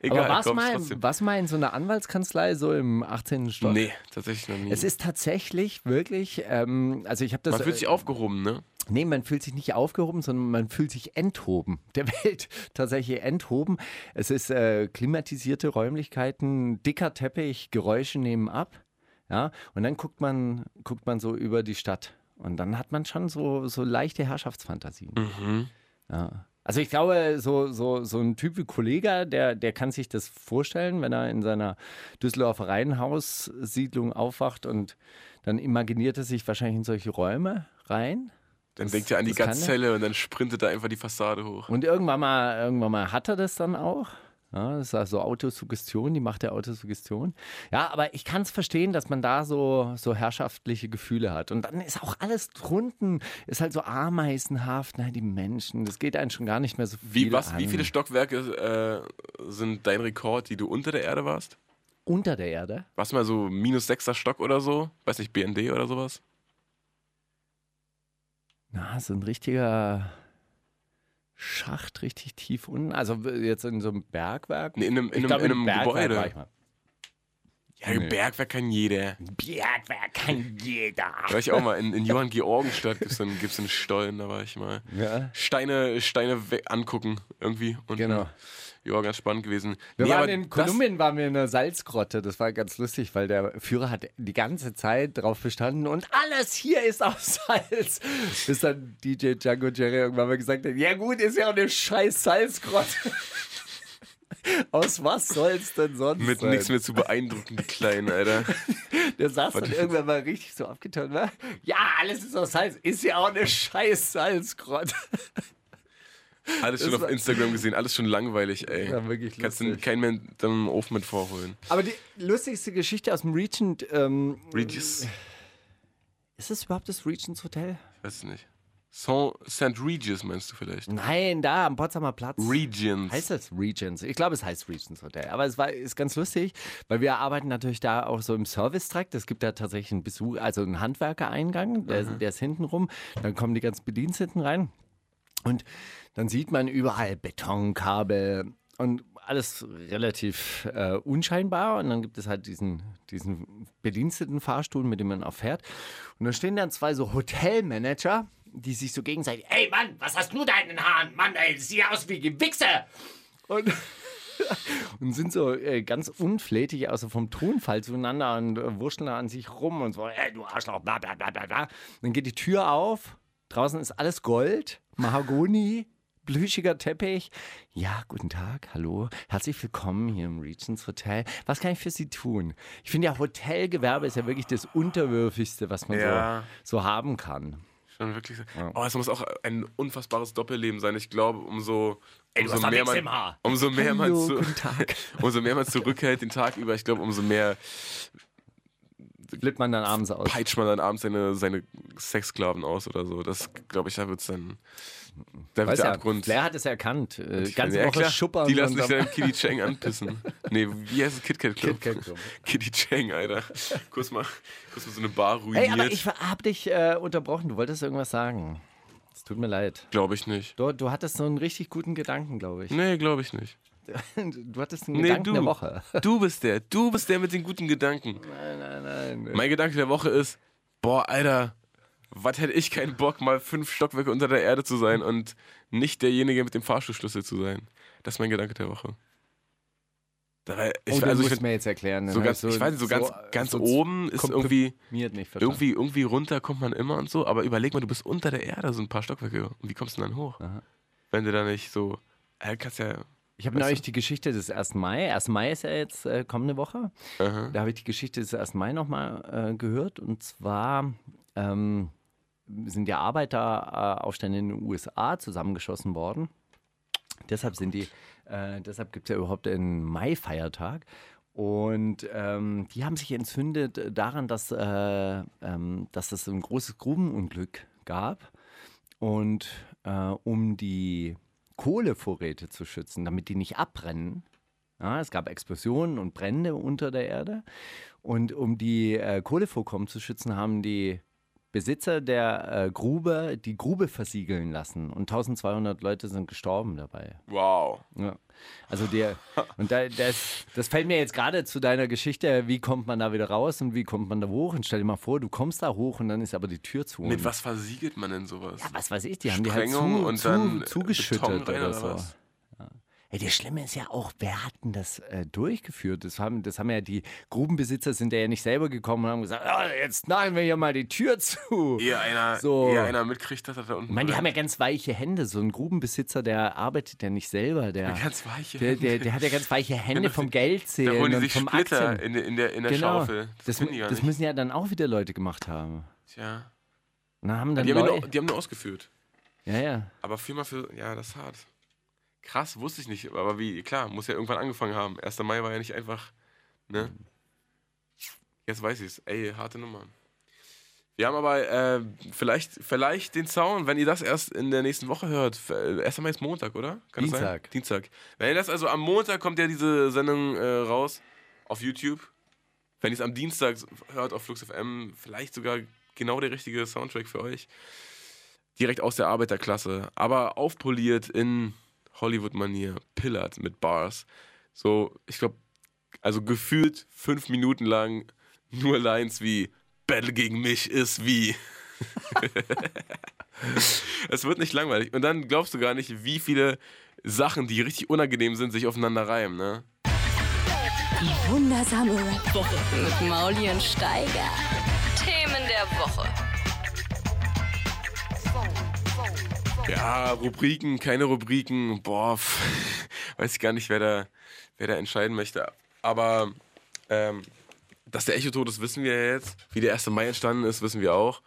Egal, Aber kauf's mal, mal in so einer Anwaltskanzlei, so im 18. Stock? Nee, tatsächlich noch nie. Es ist tatsächlich wirklich, ähm, also ich habe das. man fühlt sich äh, aufgehoben, ne? Nee, man fühlt sich nicht aufgehoben, sondern man fühlt sich enthoben. [LAUGHS] Der Welt tatsächlich enthoben. Es ist äh, klimatisierte Räumlichkeiten, dicker Teppich, Geräusche nehmen ab. Ja, und dann guckt man, guckt man so über die Stadt. Und dann hat man schon so, so leichte Herrschaftsfantasien. Mhm. Ja. Also ich glaube, so, so, so ein Typ wie Kollega, der, der kann sich das vorstellen, wenn er in seiner Düsseldorfer Reihenhaussiedlung aufwacht und dann imaginiert er sich wahrscheinlich in solche Räume rein. Dann Das- denkt er an die. Gazelle und dann sprintet er einfach die Fassade hoch. Und irgendwann mal, irgendwann mal hat er das dann auch. Ja, das ist also Autosuggestion, die Macht der Autosuggestion. Ja, aber ich kann es verstehen, dass man da so, so herrschaftliche Gefühle hat. Und dann ist auch alles drunten, ist halt so ameisenhaft, na, die Menschen, das geht einem schon gar nicht mehr so viel Wie, was, an. wie viele Stockwerke äh, sind dein Rekord, die du unter der Erde warst? Unter der Erde? Warst du mal so minus sechster Stock oder so? Weiß nicht, BND oder sowas? Na, so ein richtiger Schacht, richtig tief unten. Also jetzt in so einem Bergwerk. Nee, in einem, in einem, glaub, in einem Bergwerk Gebäude. war ich mal. Ja, ein Nee. Bergwerk kann jeder. Bergwerk kann jeder. Da war ich auch mal. In, in Johann Georgenstadt gibt es einen, gibt's einen Stollen, da war ich mal. Ja. Steine, Steine angucken irgendwie. Und Genau. Ja, ganz spannend gewesen. Wir Nee, waren in Kolumbien, waren wir in einer Salzgrotte. Das war ganz lustig, weil der Führer hat die ganze Zeit drauf bestanden und alles hier ist aus [LAUGHS] Salz. Bis dann DJ Django Jerry irgendwann mal gesagt hat, ja gut, ist ja auch eine scheiß Salzgrotte. [LAUGHS] aus was soll's denn sonst Mit sein? nichts mehr zu beeindrucken, die Kleinen, Alter. [LAUGHS] Der saß dann irgendwann mal richtig so abgetan, ne? Ja, alles ist aus Salz. Ist ja auch eine scheiß Salzgrotte. Alles schon auf Instagram gesehen, alles schon langweilig, ey. Ja, wirklich Kannst du lustig. keinen mehr dann im Ofen mit vorholen. Aber die lustigste Geschichte aus dem Regent, ähm, Regis? ist das überhaupt das Regents Hotel? Ich weiß es nicht. St. Regis meinst du vielleicht? Nein, da am Potsdamer Platz. Regents. Heißt das Regents? Ich glaube, es heißt Regents Hotel. Aber es war, ist ganz lustig, weil wir arbeiten natürlich da auch so im Service-Trakt. Es gibt da tatsächlich einen Besuch, also einen Handwerkereingang, der, der ist hinten rum. Dann kommen die ganzen Bediensteten rein. Und dann sieht man überall Betonkabel und alles relativ äh, unscheinbar. Und dann gibt es halt diesen, diesen bediensteten Fahrstuhl, mit dem man auch fährt. Und da stehen dann zwei so Hotelmanager, die sich so gegenseitig, ey Mann, was hast du da in den Haaren? Mann, ey, das sieht aus wie Gewichse. Und, [LAUGHS] und sind so äh, ganz unflätig, also vom Tonfall zueinander und äh, wurschteln an sich rum und so, ey, du Arschloch, bla bla bla bla. Dann geht die Tür auf, draußen ist alles Gold, Mahagoni, plüschiger Teppich. Ja, guten Tag, hallo, herzlich willkommen hier im Regents Hotel. Was kann ich für Sie tun? Ich finde ja, Hotelgewerbe ist ja wirklich das Unterwürfigste, was man Ja. so, so haben kann. Schon wirklich. so. Oh, es muss auch ein unfassbares Doppelleben sein. Ich glaube, umso, umso mehr man, umso mehr man zu, [LAUGHS] umso mehr man zurückhält den Tag über, ich glaube, umso mehr Flippt man dann abends aus. peitscht man dann abends seine, seine Sexsklaven aus oder so. Das glaube ich, da wird es dann. Da wird der ja, Abgrund. Flair hat es erkannt. Äh, ganze ja, Woche klar, schuppern. Die lassen sich dann- dann Kitty Chang anpissen. [LAUGHS] Nee, wie heißt es? Kit Kat Club? Kit Kat Club. Kitty Chang, Alter. Kurz mal, kurz mal so eine Bar ruiniert. Ey, aber ich hab dich äh, unterbrochen. Du wolltest irgendwas sagen. Es tut mir leid. Glaube ich nicht. Du, du hattest so einen richtig guten Gedanken, glaube ich. Nee, glaube ich nicht. [LAUGHS] Du hattest einen Nee, Gedanken du. der Woche. Du bist der. Du bist der mit den guten Gedanken. Nein, nein, nein. Mein Gedanke der Woche ist, boah, Alter, was hätte ich keinen Bock, mal fünf Stockwerke unter der Erde zu sein und nicht derjenige mit dem Fahrstuhlschlüssel zu sein. Das ist mein Gedanke der Woche. Dabei, ich, oh, du also ich mir jetzt erklären. so ganz, ich weiß nicht, so ganz, ganz oben ist irgendwie, irgendwie, irgendwie runter kommt man immer und so, aber überleg mal, du bist unter der Erde, so ein paar Stockwerke. Und wie kommst du denn dann hoch? Aha. Wenn du da nicht so, äh, kannst ja, Ich habe neulich die Geschichte des 1. Mai. 1. Mai ist ja jetzt äh, kommende Woche. aha. Da habe ich die Geschichte des 1. Mai nochmal äh, gehört. Und zwar ähm, sind ja Arbeiteraufstände in den USA zusammengeschossen worden. Deshalb sind die, äh, deshalb gibt es ja überhaupt einen Mai-Feiertag. Und ähm, die haben sich entzündet daran, dass, äh, ähm, dass es ein großes Grubenunglück gab. Und äh, um die Kohlevorräte zu schützen, damit die nicht abbrennen, ja, es gab Explosionen und Brände unter der Erde. Und um die äh, Kohlevorkommen zu schützen, haben die Besitzer der äh, Grube die Grube versiegeln lassen. Und 1200 Leute sind gestorben dabei. Wow. Ja. Also der, und da, das, das fällt mir jetzt gerade zu deiner Geschichte, wie kommt man da wieder raus und wie kommt man da hoch? Und stell dir mal vor, du kommst da hoch und dann ist aber die Tür zu. Mit was versiegelt man denn sowas? Ja, was weiß ich, die haben die halt zu, Sprengung und zu, dann zugeschüttet oder oder so. was? Ja. Das Schlimme ist ja auch, wer hat denn das äh, durchgeführt? Das haben, das haben ja die Grubenbesitzer sind ja nicht selber gekommen und haben gesagt, "Ah, jetzt nageln wir hier mal die Tür zu. Eher einer, So. eher einer mitkriegt, dass er da unten Ich meine, die haben ja ganz weiche Hände. So ein Grubenbesitzer, der arbeitet ja nicht selber. Der, ganz weiche der, der, der hat ja ganz weiche [LAUGHS] Hände vom Geldzählen Da holen die und sich vom Splitter Aktien. in, der- in der, in der Genau. Schaufel. Das, Das, das müssen ja dann auch wieder Leute gemacht haben. Tja. Und dann haben dann Die haben, nur, die haben nur ausgeführt. ja, ja. Aber viermal für, ja, das ist hart. Krass, wusste ich nicht. Aber wie, klar, muss ja irgendwann angefangen haben. 1. Mai war ja nicht einfach, ne? Jetzt weiß ich's. Ey, harte Nummer. Wir haben aber äh, vielleicht, vielleicht den Sound, wenn ihr das erst in der nächsten Woche hört. F- äh, 1. Mai ist Montag, oder? Kann das sein? Dienstag. Dienstag. Wenn ihr das, also am Montag kommt ja diese Sendung äh, raus auf YouTube. Wenn ihr es am Dienstag hört auf Flux FM, vielleicht sogar genau der richtige Soundtrack für euch. Direkt aus der Arbeiterklasse, aber aufpoliert in Hollywood-Manier, pillert mit Bars. So, ich glaube, also gefühlt fünf Minuten lang nur Lines wie Battle gegen mich ist wie. [LAUGHS] es wird nicht langweilig. Und dann glaubst du gar nicht, wie viele Sachen, die richtig unangenehm sind, sich aufeinander reimen, ne? Die wundersame Rap-Woche mit Mauli und Steiger. Themen der Woche. Ja, Rubriken, keine Rubriken. Boah, pff, [LAUGHS] weiß ich gar nicht, wer da, wer da entscheiden möchte. Aber ähm, dass der Echo tot ist, wissen wir ja jetzt. Wie der 1. Mai entstanden ist, wissen wir auch.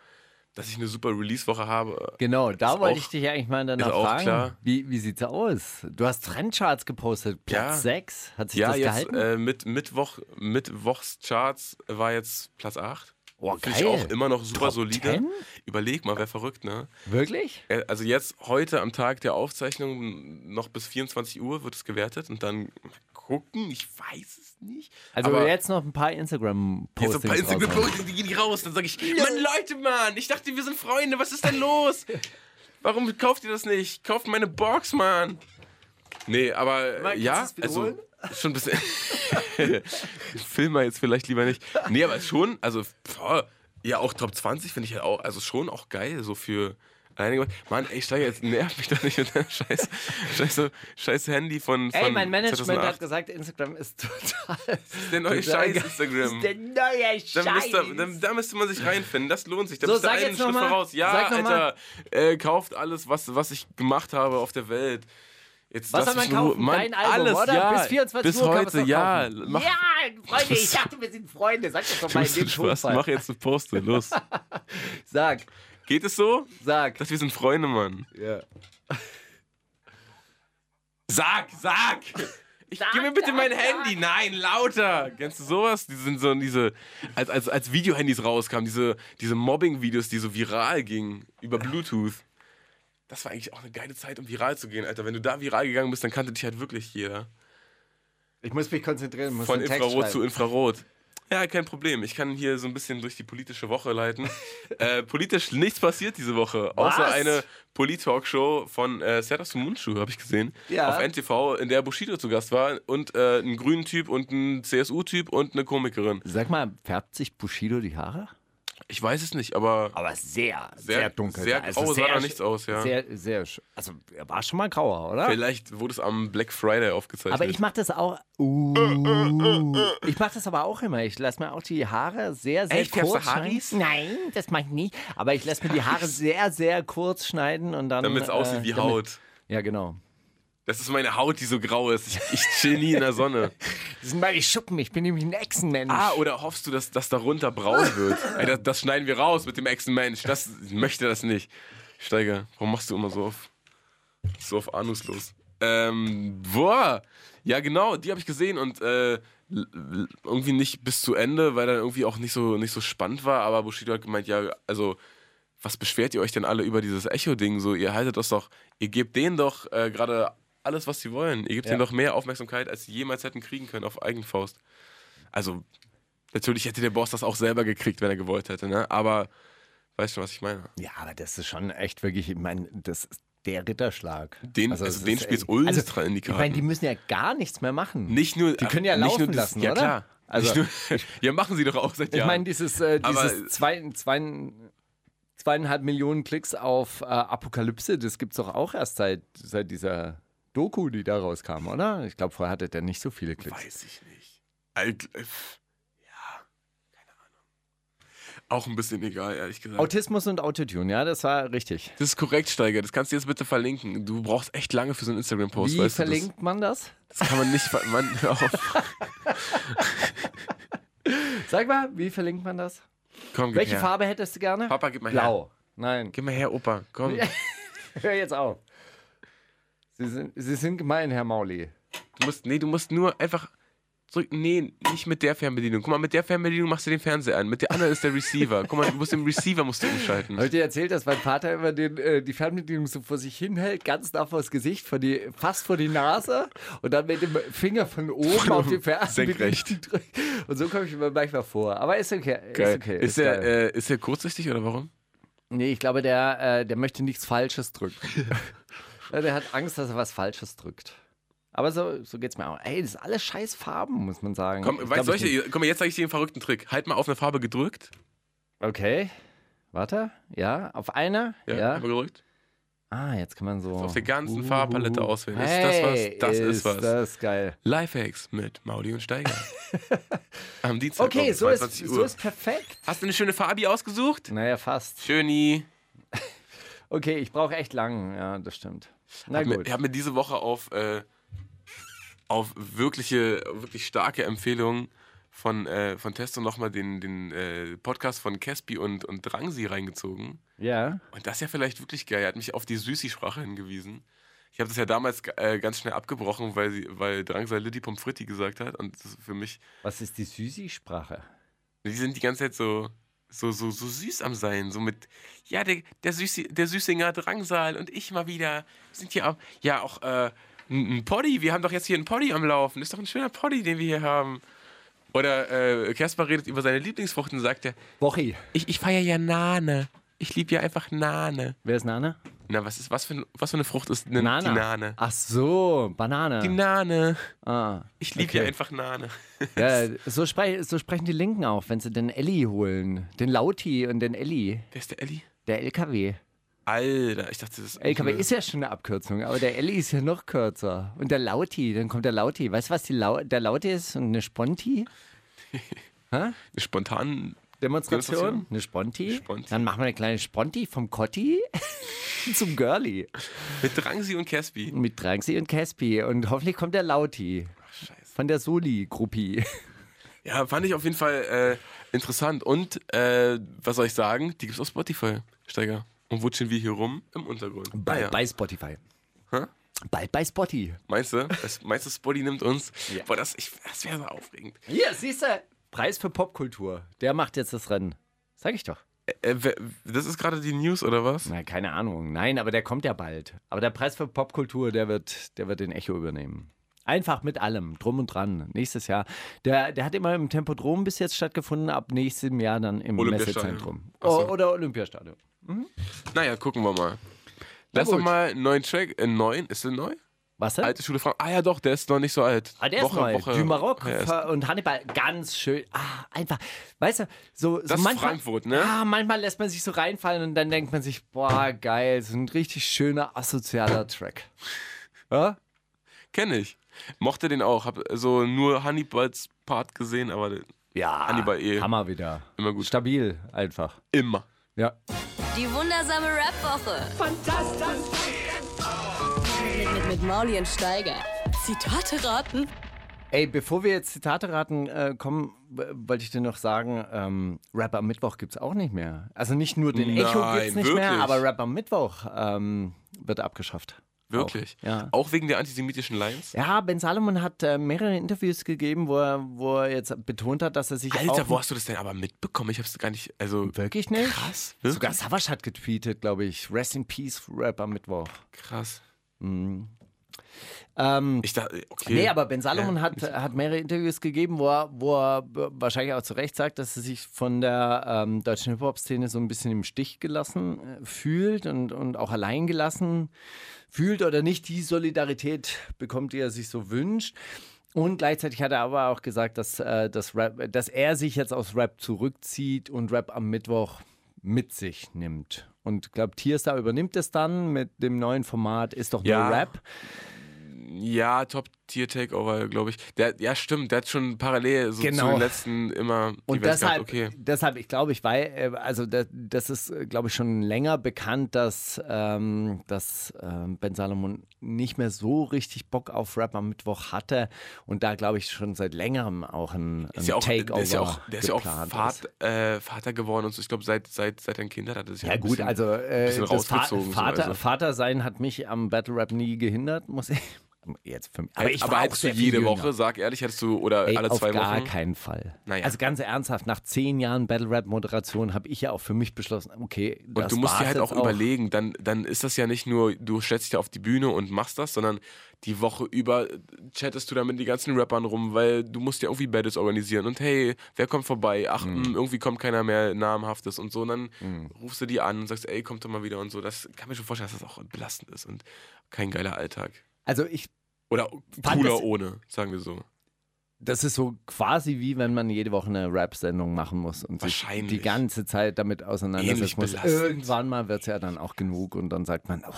dass ich eine super Release-Woche habe. Genau, da wollte auch- ich dich eigentlich mal danach fragen. klar. Wie, wie sieht's aus? Du hast Trendcharts gepostet, Platz Ja. 6. Hat sich Ja, das jetzt gehalten? äh, mit Mittwoch, Mittwochscharts war jetzt Platz 8. oh, Finde ich auch immer noch super Top solide. 10? Überleg mal, wer verrückt, ne? Wirklich? Äh, Also jetzt heute am Tag der Aufzeichnung noch bis 24 Uhr wird es gewertet und dann mal gucken, ich weiß es nicht. Also Aber jetzt noch ein paar jetzt Instagram-Postings. so ein paar. Instagram-Postings, die gehen raus. Dann sage ich, Mann, Leute, Mann, ich dachte, wir sind Freunde, was ist denn los? [LAUGHS] Warum kauft ihr das nicht? Kauft meine Box, Mann. Nee, aber kannst ja, also schon ein bisschen. [LAUGHS] Film mal jetzt vielleicht lieber nicht. Nee, aber schon, also boah, ja, auch Top 20 finde ich ja auch, also schon auch geil, so für einige. Mann, ey, Steiger, jetzt nerv mich doch nicht mit deinem scheiß, scheiß, scheiß Handy von, von Ey, mein Management 2008. hat gesagt, Instagram ist total. [LAUGHS] Das ist der neue Scheiß. Instagram. Das ist der neue Scheiß. Da müsste, da, da müsste man sich reinfinden. Das lohnt sich. Da So, bist du sag einen Schritt mal. voraus. Ja, Alter, äh, kauft alles, was, was ich gemacht habe auf der Welt. Jetzt Was soll man kaufen? Mann, Dein Album, alles, oder? Ja, Bis 24 bis Uhr heute, ja. Mach, ja, Freunde, ich dachte, wir sind Freunde. Sag das doch mal in dem Spaß. Tonfall. Mach jetzt eine Poste. Los. [LAUGHS] Sag, Geht es so? sag. Dass wir sind Freunde, Mann. Ja. Sag, sag! [LAUGHS] Ich, gib mir bitte mein Handy. Nein, lauter. Kennst du sowas? Die sind so diese, als, als, als Videohandys rauskamen, diese, diese Mobbing-Videos, die so viral gingen über Bluetooth. Das war eigentlich auch eine geile Zeit, um viral zu gehen, Alter. Wenn du da viral gegangen bist, dann kannte dich halt wirklich jeder. Ich muss mich konzentrieren. Muss Von Infrarot zu. Infrarot. Ja, kein Problem. Ich kann hier so ein bisschen durch die politische Woche leiten. [LAUGHS] äh, politisch nichts passiert diese Woche, außer Was? eine Polit-Talkshow von äh, Serdas Mundschuh, habe ich gesehen. Ja. Auf NTV, in der Bushido zu Gast war. Und äh, ein grünen Typ und ein CSU-Typ und eine Komikerin. Sag mal, färbt sich Bushido die Haare? Ich weiß es nicht, aber Aber sehr, Sehr- sehr, dunkel. sehr Also grau sah sehr da sch- nichts aus, ja. Sehr, sehr, also er war schon mal grauer, oder? vielleicht wurde es am Black Friday aufgezeichnet. Aber ich mache das auch. Uh, ich mache das aber auch immer. Ich lasse mir auch die Haare sehr, sehr Echt? Kurz schneiden. Nein, das mache ich nicht. Aber ich lasse mir die Haare [LAUGHS] sehr, sehr kurz schneiden und dann. Damit es aussieht wie damit- Haut. Ja, genau. Das ist meine Haut, die so grau ist. Ich, ich chill nie in der Sonne. [LAUGHS] Das sind meine Schuppen. Ich bin nämlich ein Echsenmensch. Ah, oder hoffst du, dass das darunter braun wird? [LAUGHS] Ey, das, das schneiden wir raus mit dem Echsenmensch. Das ich möchte das nicht. Steiger, warum machst du immer so auf, so auf anuslos? Ähm, boah. Ja, genau, die habe ich gesehen und äh, irgendwie nicht bis zu Ende, weil dann irgendwie auch nicht so, nicht so spannend war. Aber Bushido hat gemeint, ja, also, was beschwert ihr euch denn alle über dieses Echo-Ding? So, ihr haltet das doch, ihr gebt denen doch äh, gerade alles, was sie wollen. Ihr gebt Ja. denen doch mehr Aufmerksamkeit, als sie jemals hätten kriegen können auf Eigenfaust. Also, natürlich hätte der Boss das auch selber gekriegt, wenn er gewollt hätte, ne? Aber, weißt schon, was ich meine? Ja, aber das ist schon echt wirklich, ich meine, das ist der Ritterschlag. Den- also es den spielt's echt- ultra in die Ich meine, Karten. die müssen ja gar nichts mehr machen. Nicht nur. Die können ja nicht laufen nur das- lassen, ja, oder? Klar. Also- nur, [LAUGHS] ja, machen sie doch auch seit Ich Jahren. meine, dieses, äh, dieses zwei, zwei, zweieinhalb Millionen Klicks auf äh, Apokalypse, das gibt es doch auch erst seit, seit dieser Doku, die da rauskam, oder? Ich glaube, vorher hatte der nicht so viele Klicks. Weiß ich nicht. Alt, äh, ja, keine Ahnung. Auch ein bisschen egal, ehrlich gesagt. Autismus und Autotune, ja, das war richtig. das ist korrekt, Steiger. Das kannst du jetzt bitte verlinken. Du brauchst echt lange für so einen Instagram-Post. Wie verlinkt man das? Du das? das kann man nicht. Man, hör [LAUGHS] [LAUGHS] auf. Sag mal, wie verlinkt man das? Komm, Welche her. Farbe hättest du gerne? Papa, gib mal her. Blau. Nein, Gib mal her, Opa. Komm. [LAUGHS] hör jetzt auf. Sie sind, Sie sind gemein, Herr Mauli. Du musst, nee, du musst nur einfach zurück. Nee, nicht mit der Fernbedienung. Guck mal, mit der Fernbedienung machst du den Fernseher an. Mit der anderen ist der Receiver. Guck mal, du musst den Receiver musst du umschalten. Habe ich dir erzählt, dass mein Vater immer den, äh, die Fernbedienung so vor sich hinhält, ganz nah vor das Gesicht, vor die, fast vor die Nase und dann mit dem Finger von oben auf die [LAUGHS] Fernbedienung Senkrecht. drückt. Und so komme ich mir manchmal vor. Aber ist okay. Geil. Ist okay. Ist, geil. äh, ist der kurzsichtig oder warum? nee, ich glaube, der, äh, der möchte nichts Falsches drücken. [LAUGHS] Ja, der hat Angst, dass er was Falsches drückt. Aber so, so geht's mir auch. Ey, das ist alles scheiß Farben, muss man sagen. Komm, Ich weißt solche- komm jetzt zeige ich dir einen verrückten Trick. Halt mal auf eine Farbe gedrückt. Okay. Warte. Ja, auf einer. Ja, Ja. einmal gedrückt. Ah, jetzt kann man so. Auf der ganzen Uhuhu. Farbpalette auswählen. Ist das Hey, was? Das ist ist was. Das geil. Lifehacks mit Mauli und Steiger. [LAUGHS] Am Dienstag Okay, so ist, 22 so ist perfekt. Hast du eine schöne Fabi ausgesucht? Naja, fast. Schöni. [LAUGHS] Okay, ich brauche echt lang. Ja, das stimmt. Na Hab mir- gut. Ich habe mir diese Woche auf, äh, auf wirkliche, wirklich starke Empfehlungen von, äh, von Testo nochmal den, den äh, Podcast von Caspi und, und Drangsi reingezogen. Ja. Und das ist ja vielleicht wirklich geil. Er hat mich auf die Süßi-Sprache hingewiesen. Ich habe das ja damals äh, ganz schnell abgebrochen, weil, sie, weil Drangsal Liddy Pommes frites gesagt hat. Und das ist für mich, Was ist die Süßi-Sprache? die sind die ganze Zeit so, so, so, so süß am Sein. So mit, ja, der, der, Süßi, der Süßinger Drangsal und ich mal wieder sind hier auch, ja, auch äh, ein, ein Poddy. Wir haben doch jetzt hier einen Poddy am Laufen. Ist doch ein schöner Poddy, den wir hier haben. Oder äh, Caspar redet über seine Lieblingsfrucht und sagt er, Wochi. ich, ich feiere ja Nane. Ich liebe ja einfach Nane. Wer ist Nane? Na, was, ist, was, für, was für eine Frucht ist eine, Nana. die Nane? Ach so, Banane. Die Nane. ah. Ich liebe Okay. ja einfach Nane. Ja, [LAUGHS] so, sprech, so sprechen die Linken auch, wenn sie den Elli holen. Den Lauti und den Elli. Wer ist der Elli? Der LKW. Alter, ich dachte, das ist. LKW ist ja schon eine Abkürzung, aber der Elli ist ja noch kürzer. Und der Lauti, dann kommt der Lauti. Weißt du, was Lau der Lauti ist? Und eine Sponti? [LAUGHS] eine spontan. Demonstration? Eine Sponti? Sponti. Dann machen wir eine kleine Sponti vom Cotti [LAUGHS] zum Girlie. Mit Drangsi und Caspi. Mit Drangsi und Caspi. Und hoffentlich kommt der Lauti. Scheiße. Von der Soli-Gruppie. Ja, fand ich auf jeden Fall äh, interessant. Und äh, was soll ich sagen? Die gibt's auf Spotify, Steiger. Und wutschen wir hier rum im Untergrund. Bei, Ah, ja. bei Spotify. Hä? Bald bei Spotty. Meinst du? Das, meinst du, Spotty nimmt uns? Ja. Boah, das, ich- das wäre so aufregend. Hier, siehst du? Preis für Popkultur. Der macht jetzt das Rennen. Sag ich doch. Äh, wer- das ist gerade die News, oder was? Na, keine Ahnung. Nein, aber der kommt ja bald. Aber der Preis für Popkultur, der wird, der wird den Echo übernehmen. Einfach mit allem, drum und dran. Nächstes Jahr. Der, der hat immer im Tempodrom bis jetzt stattgefunden, ab nächstem Jahr dann im. Messezentrum. So. Oder Olympiastadion. Naja, gucken wir mal. Lass doch mal einen neuen Track. Äh, neuen? Ist der neu? Was denn? Alte Schule fragen. Ah ja, doch, der ist noch nicht so alt. Ah, der ist neu. du Maroc Ja, und Hannibal, ganz schön. Ah, einfach. Weißt du, so, so Das ist manchmal, Frankfurt, ne? Ja, manchmal lässt man sich so reinfallen und dann denkt man sich, boah, geil, so ein richtig schöner asozialer Track. Ja? Kenn ich. Mochte den auch. Hab so nur Hannibals Part gesehen, aber Ja, Hannibal eh. Hammer wieder. Immer gut. Stabil, einfach. immer. Ja. Die wundersame Rap-Woche. Fantastisch. Mit, mit, mit Mauli und Steiger. Zitate raten. Ey, bevor wir jetzt Zitate raten äh, kommen, wollte ich dir noch sagen, ähm, Rap am Mittwoch gibt es auch nicht mehr. Also nicht nur den Echo Nein, gibt es nicht mehr, wirklich? aber Rap am Mittwoch ähm, wird abgeschafft. Wirklich. Auch, ja. Auch wegen der antisemitischen Lines? Ja, Ben Salomon hat äh, mehrere Interviews gegeben, wo er, wo er jetzt betont hat, dass er sich Alter, auch wo hast du das denn aber mitbekommen? Ich hab's gar nicht. Also, wirklich nicht. krass. Wirklich? Sogar Savage hat getweetet, glaube ich. Rest in Peace, Rap am Mittwoch. krass. Ähm, Ich dachte, okay. Nee, aber Ben Salomon Ja, hat, hat mehrere Interviews gegeben, wo er, wo er wahrscheinlich auch zu Recht sagt, dass er sich von der ähm, deutschen Hip-Hop-Szene so ein bisschen im Stich gelassen äh, fühlt und, und auch allein gelassen fühlt oder nicht die Solidarität bekommt, die er sich so wünscht. Und gleichzeitig hat er aber auch gesagt, dass, äh, dass, Rap, dass er sich jetzt aus Rap zurückzieht und Rap am Mittwoch mit sich nimmt. Und ich glaube, Tierstar übernimmt es dann mit dem neuen Format Ist doch nur Ja. Rap. Ja, Top-Tier-Takeover, glaube ich. Der, ja, stimmt, der hat schon parallel so Genau. zu den letzten immer die Und deshalb. Okay. deshalb, ich glaube, ich weiß, äh, also das, das ist, glaube ich, schon länger bekannt, dass, ähm, dass ähm, Ben Salomon nicht mehr so richtig Bock auf Rap am Mittwoch hatte und da, glaube ich, schon seit längerem auch ein, ein Ist ja auch, Takeover der ist ja auch, der ist ja auch Vater, äh, Vater geworden und so. Ich glaube, seit, seit, seit ein Kind hat, er sich Ja ein gut, bisschen, also äh, rausgezogen. so, Vater, also. Vater sein hat mich am Battle Rap nie gehindert, muss ich. Jetzt für mich. Aber ich auch hättest du jede jünger. Woche, sag ehrlich, hättest du, oder Ey, alle zwei auf gar Wochen. keinen Fall. Naja. Also ganz ernsthaft, nach zehn Jahren Battle Rap Moderation habe ich ja auch für mich beschlossen, okay, das Und du musst dir halt auch jetzt überlegen, dann, dann ist das ja nicht nur, du stellst dich da auf die Bühne und machst das, sondern die Woche über chattest du da mit den ganzen Rappern rum, weil du musst ja irgendwie Battles organisieren und hey, wer kommt vorbei? Ach, Mhm. mh, irgendwie kommt keiner mehr namhaftes und so. Und dann rufst du die an und sagst, ey, kommt doch mal wieder und so. Das kann mir schon vorstellen, dass das auch belastend ist und kein geiler Alltag. Also ich, Oder cooler das- ohne, sagen wir so. das ist so quasi wie wenn man jede Woche eine Rap-Sendung machen muss und sich die ganze Zeit damit auseinandersetzen muss. Irgendwann mal wird es ja dann auch genug und dann sagt man, oh,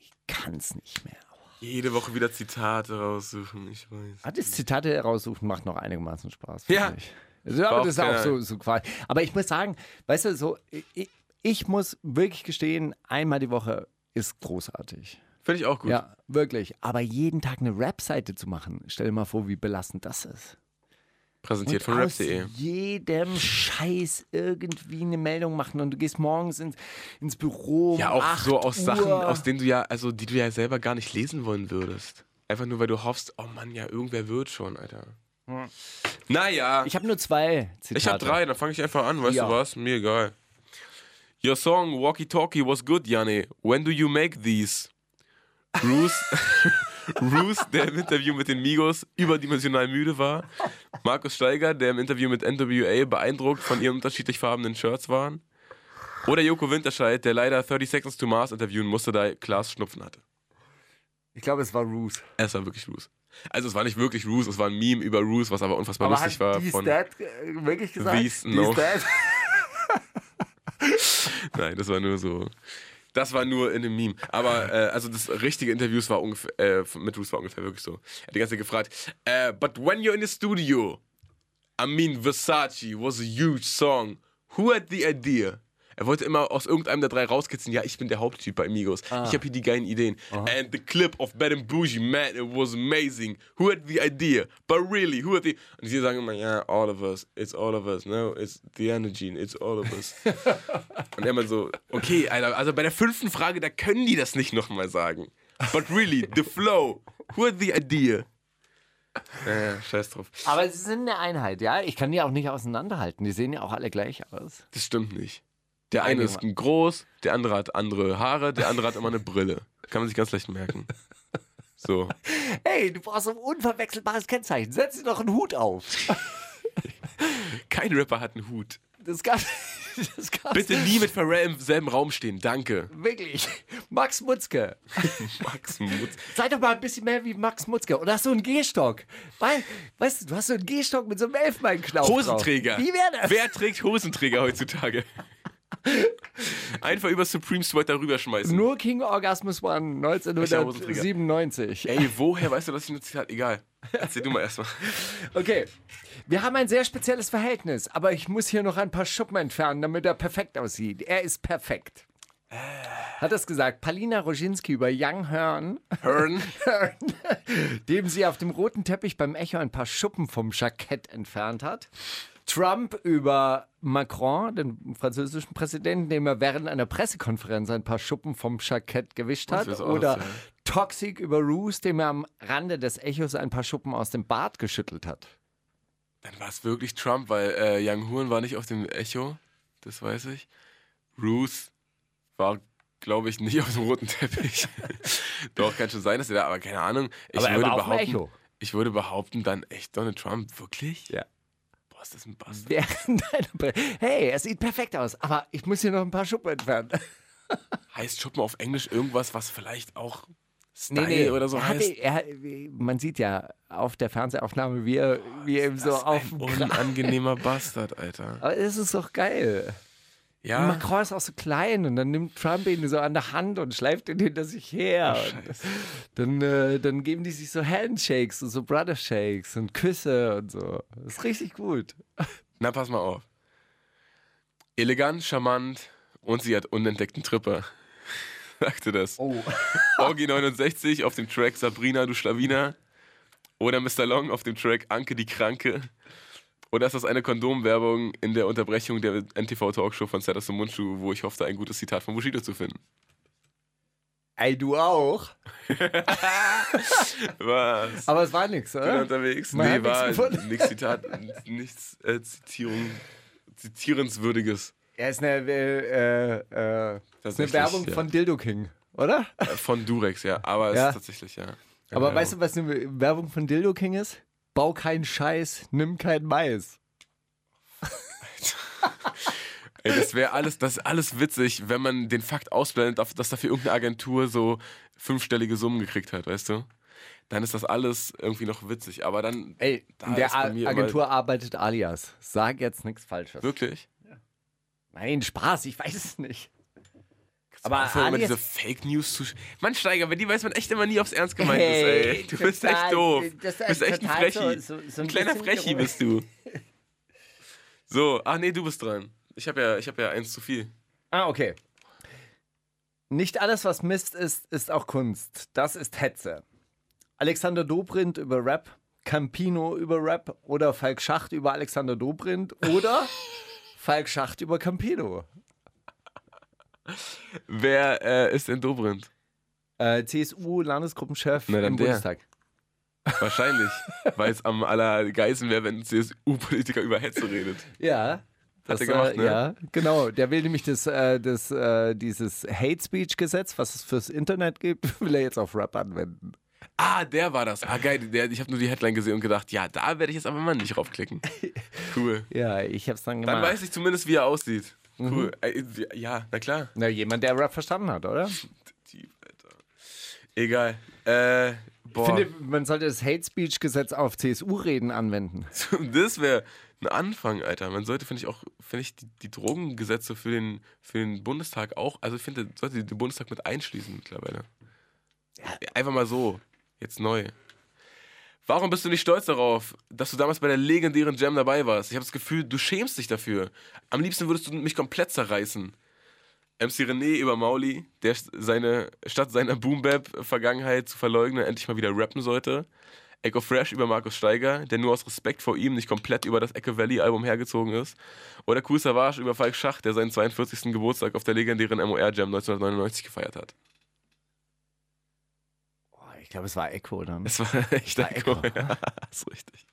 ich kann es nicht mehr. Jede Woche wieder Zitate raussuchen, ich weiß. Ah, das Zitate heraussuchen macht noch einigermaßen Spaß. Ja. Ich. Also, aber das ist auch so, so quasi. Aber ich muss sagen, weißt du, so, ich, ich muss wirklich gestehen, einmal die Woche ist großartig. Finde ich auch gut. Ja, wirklich. Aber jeden Tag eine Rap-Seite zu machen, stell dir mal vor, wie belastend das ist. Präsentiert von und aus rap.de. jedem Scheiß irgendwie eine Meldung machen und du gehst morgens ins, ins Büro. Um Ja, auch 8 so aus Uhr. Sachen, aus denen du ja, also die du ja selber gar nicht lesen wollen würdest. Einfach nur, weil du hoffst, oh Mann, ja, irgendwer wird schon, Alter. Naja, Ich habe nur zwei Zitate. ich habe drei, dann fange ich einfach an, weißt Ja. du was? Mir egal. Your song Walkie Talkie was good, Janne. When do you make these? Bruce, [LAUGHS] Bruce, der im Interview mit den Migos überdimensional müde war. Markus Steiger, der im Interview mit NWA beeindruckt von ihren unterschiedlich farbenen Shirts waren. Oder Joko Winterscheid, der leider 30 Seconds to Mars interviewen musste, da Klaas Schnupfen hatte. Ich glaube, es war Roos. Es war wirklich Roos. Also es war nicht wirklich Roos, es war ein Meme über Roos, was aber unfassbar Aber lustig war. Von, Stat äh, wirklich gesagt? These, no. Stat? [LAUGHS] Nein, das war nur so. Das war nur in dem Meme. Aber äh, also das richtige Interview war ungefähr, äh, mit Roos war ungefähr wirklich so. Er hat die ganze Zeit gefragt, äh, but when you're in the studio, I mean Versace was a huge song. Who had the idea? Er wollte immer aus irgendeinem der drei rauskitzeln, ja, ich bin der Haupttyp bei Migos. Ich habe hier die geilen Ideen. And the clip of Bad and Bougie, man, it was amazing. Who had the idea? But really, who had the... Und sie sagen immer, ja, all of us. It's all of us. No, it's the energy. It's all of us. [LAUGHS] Und er immer so, okay, Alter, also bei der fünften Frage, da können die das nicht nochmal sagen. But really, the flow. Who had the idea? Naja, scheiß drauf. Aber sie sind eine Einheit, ja? Ich kann die auch nicht auseinanderhalten. Die sehen ja auch alle gleich aus. Das stimmt nicht. Der eine ist groß, der andere hat andere Haare, der andere hat immer eine Brille. Kann man sich ganz leicht merken. So. [LAUGHS] Hey, du brauchst ein unverwechselbares Kennzeichen. Setz dir doch einen Hut auf. [LAUGHS] Kein Rapper hat einen Hut. Das gab [LAUGHS] das gab's Bitte nie mit Pharrell im selben Raum stehen. Danke. Wirklich. Max Mutzke. Max Mutz. Sei doch mal ein bisschen mehr wie Max Mutzke. Oder hast du einen Gehstock? Weil, weißt du, du hast so einen Gehstock mit so einem Elfmeinknauf Hosenträger. Drauf. Wie wäre das? Wer trägt Hosenträger heutzutage? [LAUGHS] Einfach über Supreme Sweater rüberschmeißen. Nur King Orgasmus One Welcher Hosenträger? 1997. Ey, [LAUGHS] woher weißt du, dass ich ein Zitat? Egal. Erzähl du mal erstmal. Okay. Wir haben ein sehr spezielles Verhältnis, aber ich muss hier noch ein paar Schuppen entfernen, damit er perfekt aussieht. Er ist perfekt. Hat das gesagt? Palina Roginski über Young Hearn, [LAUGHS] Hearn. dem sie auf dem roten Teppich beim Echo ein paar Schuppen vom Jackett entfernt hat. Trump über Macron, den französischen Präsidenten, dem er während einer Pressekonferenz ein paar Schuppen vom Jackett gewischt hat. Oder aussah. Toxic über Roos, dem er am Rande des Echos ein paar Schuppen aus dem Bart geschüttelt hat. Dann war es wirklich Trump, weil äh, Young Horn war nicht auf dem Echo. Das weiß ich. Ruth war, glaube ich, nicht [LAUGHS] auf dem roten Teppich. [LAUGHS] Doch, kann schon sein, dass er da, aber keine Ahnung. Ich Aber er würde behaupten, Echo. Ich würde behaupten, dann echt Donald Trump, wirklich? Ja. Boah, ist das ein Bastard. Während [LAUGHS] hey, er sieht perfekt aus, aber ich muss hier noch ein paar Schuppen entfernen. [LAUGHS] Heißt Schuppen auf Englisch irgendwas, was vielleicht auch Style oder so er heißt? er, hat- man sieht ja auf der Fernsehaufnahme, wie er, wie er ihm so auf Ein [LAUGHS] unangenehmer Bastard, Alter. Aber es ist doch geil. Ja. Macron ist auch so klein und dann nimmt Trump ihn so an der Hand und schleift ihn hinter sich her. und dann, äh, dann geben die sich so Handshakes und so Brother Shakes und Küsse und so. Das ist richtig gut. [LAUGHS] Na, pass mal auf. Elegant, charmant und sie hat unentdeckten Tripper. [LAUGHS] Sagte das. Oh. [LAUGHS] Orgi 69 auf dem Track Sabrina, du Schlawiner. Oder Mr. Long auf dem Track Anke, die Kranke. Oder ist das eine Kondomwerbung in der Unterbrechung der NTV-Talkshow von Sedas Mundschuh, wo ich hoffte, ein gutes Zitat von Bushido zu finden? Ey, du auch. [LAUGHS] Was? Aber es war nichts, Bin oder? unterwegs? Man nee, war nichts Zitat, nichts äh, Zitierung, Zitierenswürdiges. Er ist eine, äh, äh, ist eine Werbung ja. von Dildo King, oder? Äh, Von Durex, ja. Aber es Ja. ist tatsächlich, ja. Aber Ja. weißt du, was eine Werbung von Dildo King ist? Bau keinen Scheiß, nimm kein Mais. [LAUGHS] Ey, das wäre alles, das ist alles witzig, wenn man den Fakt ausblendet, dass dafür irgendeine Agentur so fünfstellige Summen gekriegt hat, weißt du? Dann ist das alles irgendwie noch witzig. Aber dann. Ey, da der A- Agentur arbeitet alias. Sag jetzt nichts Falsches. Wirklich? Nein, Spaß, ich weiß es nicht. Aber Aber immer diese Fake News zu. Mann, Steiger, wenn die weiß man echt immer nie, aufs Ernst gemeint Hey, ist, ey. Du bist total- echt doof. das Du bist echt ein Frechi. so- so- ein ein kleiner Frechi bist du. [LAUGHS] So, ach nee, du bist dran. Ich habe ja, ich hab ja eins zu viel. Ah, okay. Nicht alles, was Mist ist, ist auch Kunst. Das ist Hetze. Alexander Dobrindt über Rap. Campino über Rap oder Falk Schacht über Alexander Dobrindt oder [LAUGHS] Falk Schacht über Campino. Wer äh, ist in Dobrindt? Äh, CSU-Landesgruppenchef im der. Bundestag. Wahrscheinlich, [LAUGHS] weil es am allergeilsten wäre, wenn ein CSU-Politiker über Hetze redet. Ja. Das, gemacht, äh, ne? Ja, genau. Der will nämlich das, äh, das, äh, dieses Hate Speech Gesetz, was es fürs Internet gibt, [LAUGHS] will er jetzt auf Rap anwenden. Ah, der war das. Ah, geil. Der, ich habe nur die Headline gesehen und gedacht, ja, da werde ich jetzt aber mal nicht raufklicken. [LAUGHS] Cool. Ja, ich hab's dann gemacht. Dann weiß ich zumindest, wie er aussieht. Cool. Äh, Ja, na klar. Na, jemand, der Rap verstanden hat, oder? Tief, Alter. Egal. Äh, Ich boah. finde, man sollte das Hate Speech Gesetz auf CSU-Reden anwenden. [LAUGHS] das wäre ein Anfang, Alter. Man sollte, finde ich, auch, finde ich, die, die Drogengesetze für den, für den Bundestag auch, also ich finde, sollte den Bundestag mit einschließen mittlerweile. Einfach mal so. Jetzt neu. Warum bist du nicht stolz darauf, dass du damals bei der legendären Jam dabei warst? Ich habe das Gefühl, du schämst dich dafür. Am liebsten würdest du mich komplett zerreißen. MC René über Mauli, der seine, statt seiner Boom-Bap-Vergangenheit zu verleugnen, endlich mal wieder rappen sollte. Echo Fresh über Markus Steiger, der nur aus Respekt vor ihm nicht komplett über das Echo Valley-Album hergezogen ist. Oder Cool Savage über Falk Schach, der seinen 42. Geburtstag auf der legendären MOR-Jam 1999 gefeiert hat. Ich glaube, es war Echo dann. Das war echt war Echo. Echo. Ja, [LAUGHS] ist richtig.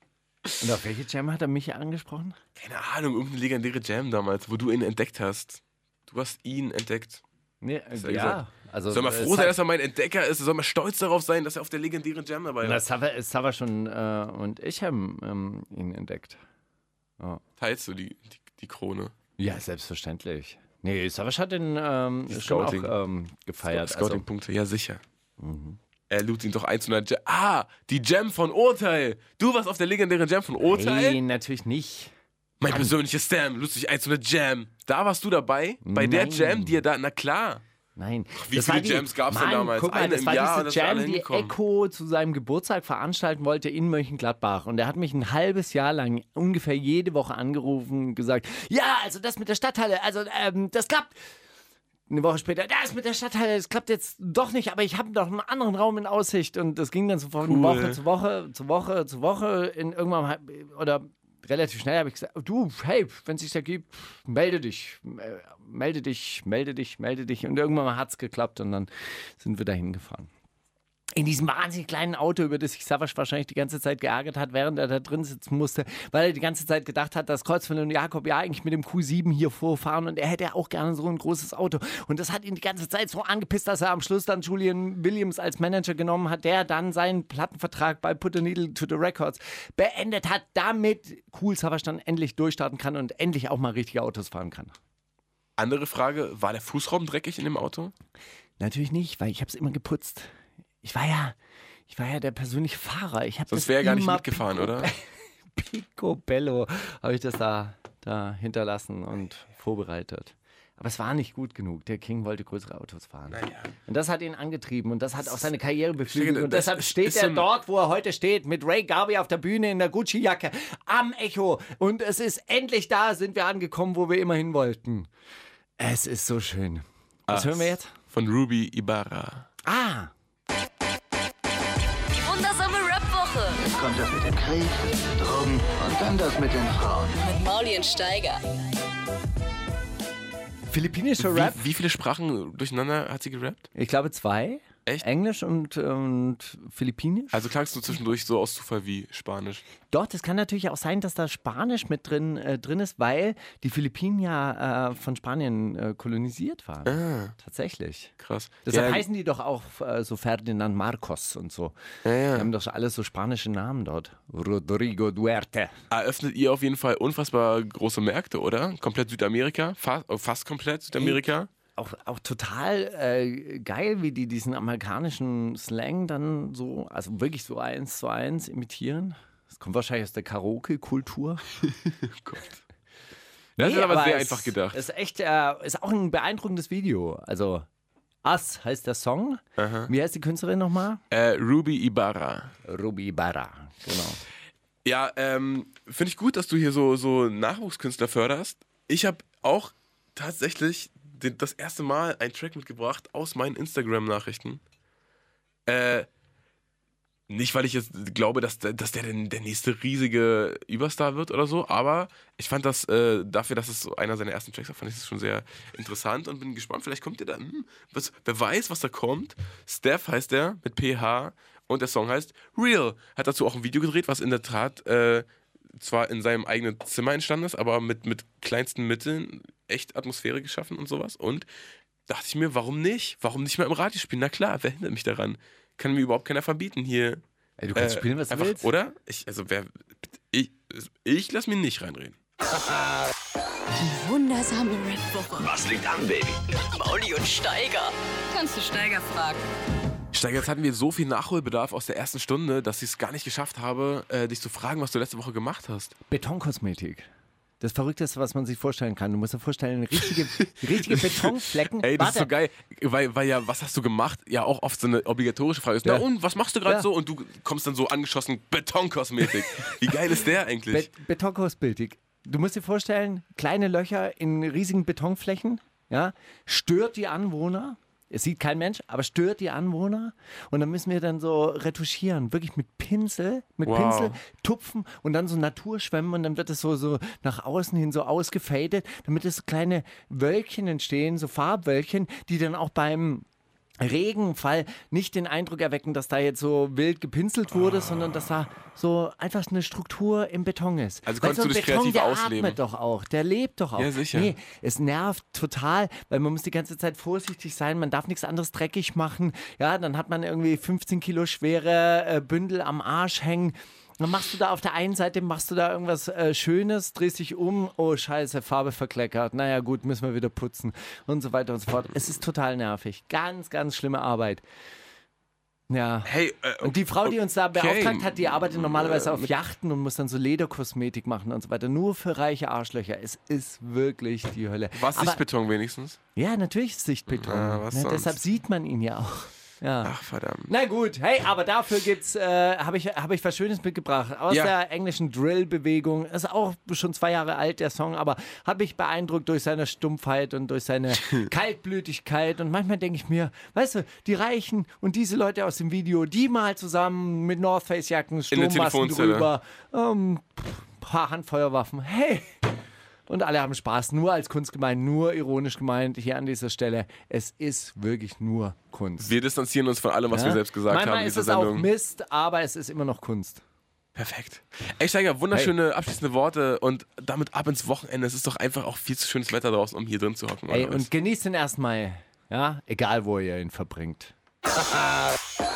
Und auf welche Jam hat er mich angesprochen? Keine Ahnung, irgendeine legendäre Jam damals, wo du ihn entdeckt hast. Du hast ihn entdeckt. Nee, ja ja, gesagt. also Soll äh, froh sein, dass er mein Entdecker ist. Soll mal stolz darauf sein, dass er auf der legendären Jam dabei Na, ist. Sava, Sava schon äh, und ich haben ähm, ihn entdeckt. Teilst du die, die, die Krone? Ja, selbstverständlich. Nee, Savage hat den ähm, schon auch Scouting. ähm, gefeiert. Also, Scouting-Punkte, ja sicher. Er lud ihn doch ein zu einer Jam. Ah, die Jam von Urteil. Du warst auf der legendären Jam von Urteil? nee, natürlich nicht. Mein persönliches Stam, lud dich ein zu einer Jam. Da warst du dabei? Bei der Nein. Jam, die er da, na klar. Nein. wie Das viele die- Jams gab's denn Mann, damals? Guck mal, Eine das im war Jahr, diese Jam, die. Echo zu seinem Geburtstag veranstalten wollte in Mönchengladbach. Und er hat mich ein halbes Jahr lang ungefähr jede Woche angerufen und gesagt, ja, also das mit der Stadthalle, also ähm, das klappt. Eine Woche später, das mit der Stadthalle, das klappt jetzt doch nicht, aber ich habe noch einen anderen Raum in Aussicht. Und das ging dann so von Cool. Woche zu Woche, zu Woche, zu Woche. In irgendwann oder relativ schnell habe ich gesagt, du, hey, wenn es sich da gibt, melde dich, äh, melde dich, melde dich, melde dich. Und irgendwann hat es geklappt und dann sind wir da hingefahren. In diesem wahnsinnig kleinen Auto, über das sich Savas wahrscheinlich die ganze Zeit geärgert hat, während er da drin sitzen musste, weil er die ganze Zeit gedacht hat, dass Kreuzfeld und Jakob ja eigentlich mit dem Q7 hier vorfahren und er hätte auch gerne so ein großes Auto. Und das hat ihn die ganze Zeit so angepisst, dass er am Schluss dann Julian Williams als Manager genommen hat, der dann seinen Plattenvertrag bei Put a Needle to the Records beendet hat, damit Cool Savas dann endlich durchstarten kann und endlich auch mal richtige Autos fahren kann. Andere Frage, war der Fußraum dreckig in dem Auto? Natürlich nicht, weil ich habe es immer geputzt. Ich war ja, ich war ja der persönliche Fahrer. Ich habe Sonst das wäre er gar nicht immer mitgefahren, oder? [LAUGHS] Picobello habe ich das da, da hinterlassen und vorbereitet. Aber es war nicht gut genug. Der King wollte größere Autos fahren. Und das hat ihn angetrieben und das hat auch seine Karriere beflügelt. Und deshalb steht er dort, wo er heute steht, mit Ray Garvey auf der Bühne in der Gucci-Jacke am Echo. Und es ist endlich da, sind wir angekommen, wo wir immer hin wollten. Es ist so schön. Was hören wir jetzt? Von Ruby Ibarra. Ah, Jetzt kommt das mit dem Krieg, Drogen und dann das mit den Frauen. mit Mauli und Steiger. philippinischer Rap. Wie, wie viele Sprachen durcheinander hat sie gerappt? Ich glaube zwei. Echt? Englisch und, und Philippinisch. Also klangst du zwischendurch so aus Zufall wie Spanisch. Doch, das kann natürlich auch sein, dass da Spanisch mit drin, äh, drin ist, weil die Philippinen ja äh, von Spanien äh, kolonisiert waren. Ah, Tatsächlich. krass. Deshalb ja, heißen die doch auch äh, so Ferdinand Marcos und so. ja, Die ja. haben doch alles so spanische Namen dort. Rodrigo Duerte. Eröffnet ihr auf jeden Fall unfassbar große Märkte, oder? Komplett Südamerika? Fast, fast komplett Südamerika? Auch, auch total äh, geil, wie die diesen amerikanischen Slang dann so, also wirklich so eins zu eins imitieren. Das kommt wahrscheinlich aus der Karaoke-Kultur. [LAUGHS] Das Nee, ist aber sehr es einfach gedacht. Ist echt, äh, ist auch ein beeindruckendes Video. Also, Us heißt der Song. Wie heißt die Künstlerin nochmal? Äh, Ruby Ibarra. Ruby Barra. Genau. Ja, ähm, finde ich gut, dass du hier so, so Nachwuchskünstler förderst. Ich habe auch tatsächlich den, das erste Mal einen Track mitgebracht aus meinen Instagram-Nachrichten. Äh, Nicht, weil ich jetzt glaube, dass, der- dass der denn der nächste riesige Überstar wird oder so, aber ich fand das äh, dafür, dass es so einer seiner ersten Tracks war, fand ich das schon sehr interessant und bin gespannt. Vielleicht kommt der da, hm, was, wer weiß, was da kommt. Steph heißt der mit PH und der Song heißt Real. Hat dazu auch ein Video gedreht, was in der Tat äh, zwar in seinem eigenen Zimmer entstanden ist, aber mit, mit kleinsten Mitteln echt Atmosphäre geschaffen und sowas. Und dachte ich mir, warum nicht? Warum nicht mal im Radio spielen? Na klar, wer hindert mich daran? Kann mir überhaupt keiner verbieten hier. Ey, du kannst äh, spielen, was du einfach, willst. Oder? Ich, also wer. Ich, ich lass mich nicht reinreden. Die wundersame Red Booker. Was liegt an, Baby? Mauli und Steiger. Kannst du Steiger fragen? Steiger, jetzt hatten wir so viel Nachholbedarf aus der ersten Stunde, dass ich es gar nicht geschafft habe, äh, dich zu fragen, was du letzte Woche gemacht hast. Betonkosmetik. Das Verrückteste, was man sich vorstellen kann. Du musst dir vorstellen, richtige, richtige [LAUGHS] Betonflecken. Ey, das ist so Warte, geil, weil, weil ja, was hast du gemacht? Ja, auch oft so eine obligatorische Frage ist. Ja. Na und, was machst du gerade Ja. so? Und du kommst dann so angeschossen, Betonkosmetik. [LAUGHS] Wie geil ist der eigentlich? Be Betonkosmetik. Du musst dir vorstellen, kleine Löcher in riesigen Betonflächen, ja, stört die Anwohner. Es sieht kein Mensch, aber stört die Anwohner. Und dann müssen wir dann so retuschieren, wirklich mit Pinsel, mit Wow. Pinsel tupfen und dann so Naturschwämmen und dann wird es so, so nach außen hin so ausgefadet, damit es so kleine Wölkchen entstehen, so Farbwölkchen, die dann auch beim Regenfall nicht den Eindruck erwecken, dass da jetzt so wild gepinselt wurde, sondern dass da so einfach eine Struktur im Beton ist. Also Weil konntest so du dich Beton, kreativ der ausleben. atmet doch auch, der lebt doch auch. Ja, sicher. Nee, es nervt total, weil man muss die ganze Zeit vorsichtig sein, man darf nichts anderes dreckig machen. Ja, dann hat man irgendwie 15 Kilo schwere äh, Bündel am Arsch hängen. Dann machst du da auf der einen Seite, machst du da irgendwas äh, Schönes, drehst dich um, oh scheiße, Farbe verkleckert, naja gut, müssen wir wieder putzen und so weiter und so fort. Es ist total nervig. Ganz, ganz schlimme Arbeit. Ja. Hey, äh, Und die Frau, die uns da okay. beauftragt hat, die arbeitet normalerweise auf Yachten und muss dann so Lederkosmetik machen und so weiter. Nur für reiche Arschlöcher. Es ist wirklich die Hölle. was Aber, ist Beton wenigstens? Ja, natürlich ist Sichtbeton. Ah, was ne, deshalb sieht man ihn ja auch. Ja. Ach, verdammt. Na gut, hey, aber dafür gibt's, äh, habe ich, hab ich was Schönes mitgebracht. Aus Ja. der englischen Drill-Bewegung. Ist auch schon zwei Jahre alt, der Song, aber hat mich beeindruckt durch seine Stumpfheit und durch seine [LAUGHS] Kaltblütigkeit. Und manchmal denke ich mir, weißt du, die Reichen und diese Leute aus dem Video, die mal zusammen mit North Face-Jacken, Telefonzelle. drüber, ähm, paar Handfeuerwaffen. Hey! Und alle haben Spaß, nur als Kunst gemeint, nur ironisch gemeint hier an dieser Stelle. Es ist wirklich nur Kunst. Wir distanzieren uns von allem, was wir selbst gesagt Manchmal haben in ist dieser es auch Sendung. Mist, aber es ist immer noch Kunst. Perfekt. Ey, Steiger, wunderschöne abschließende Worte und damit ab ins Wochenende. Es ist doch einfach auch viel zu schönes Wetter draußen, um hier drin zu hocken. Ey, und genießt den 1. Mai. Ja, egal wo ihr ihn verbringt. [LAUGHS]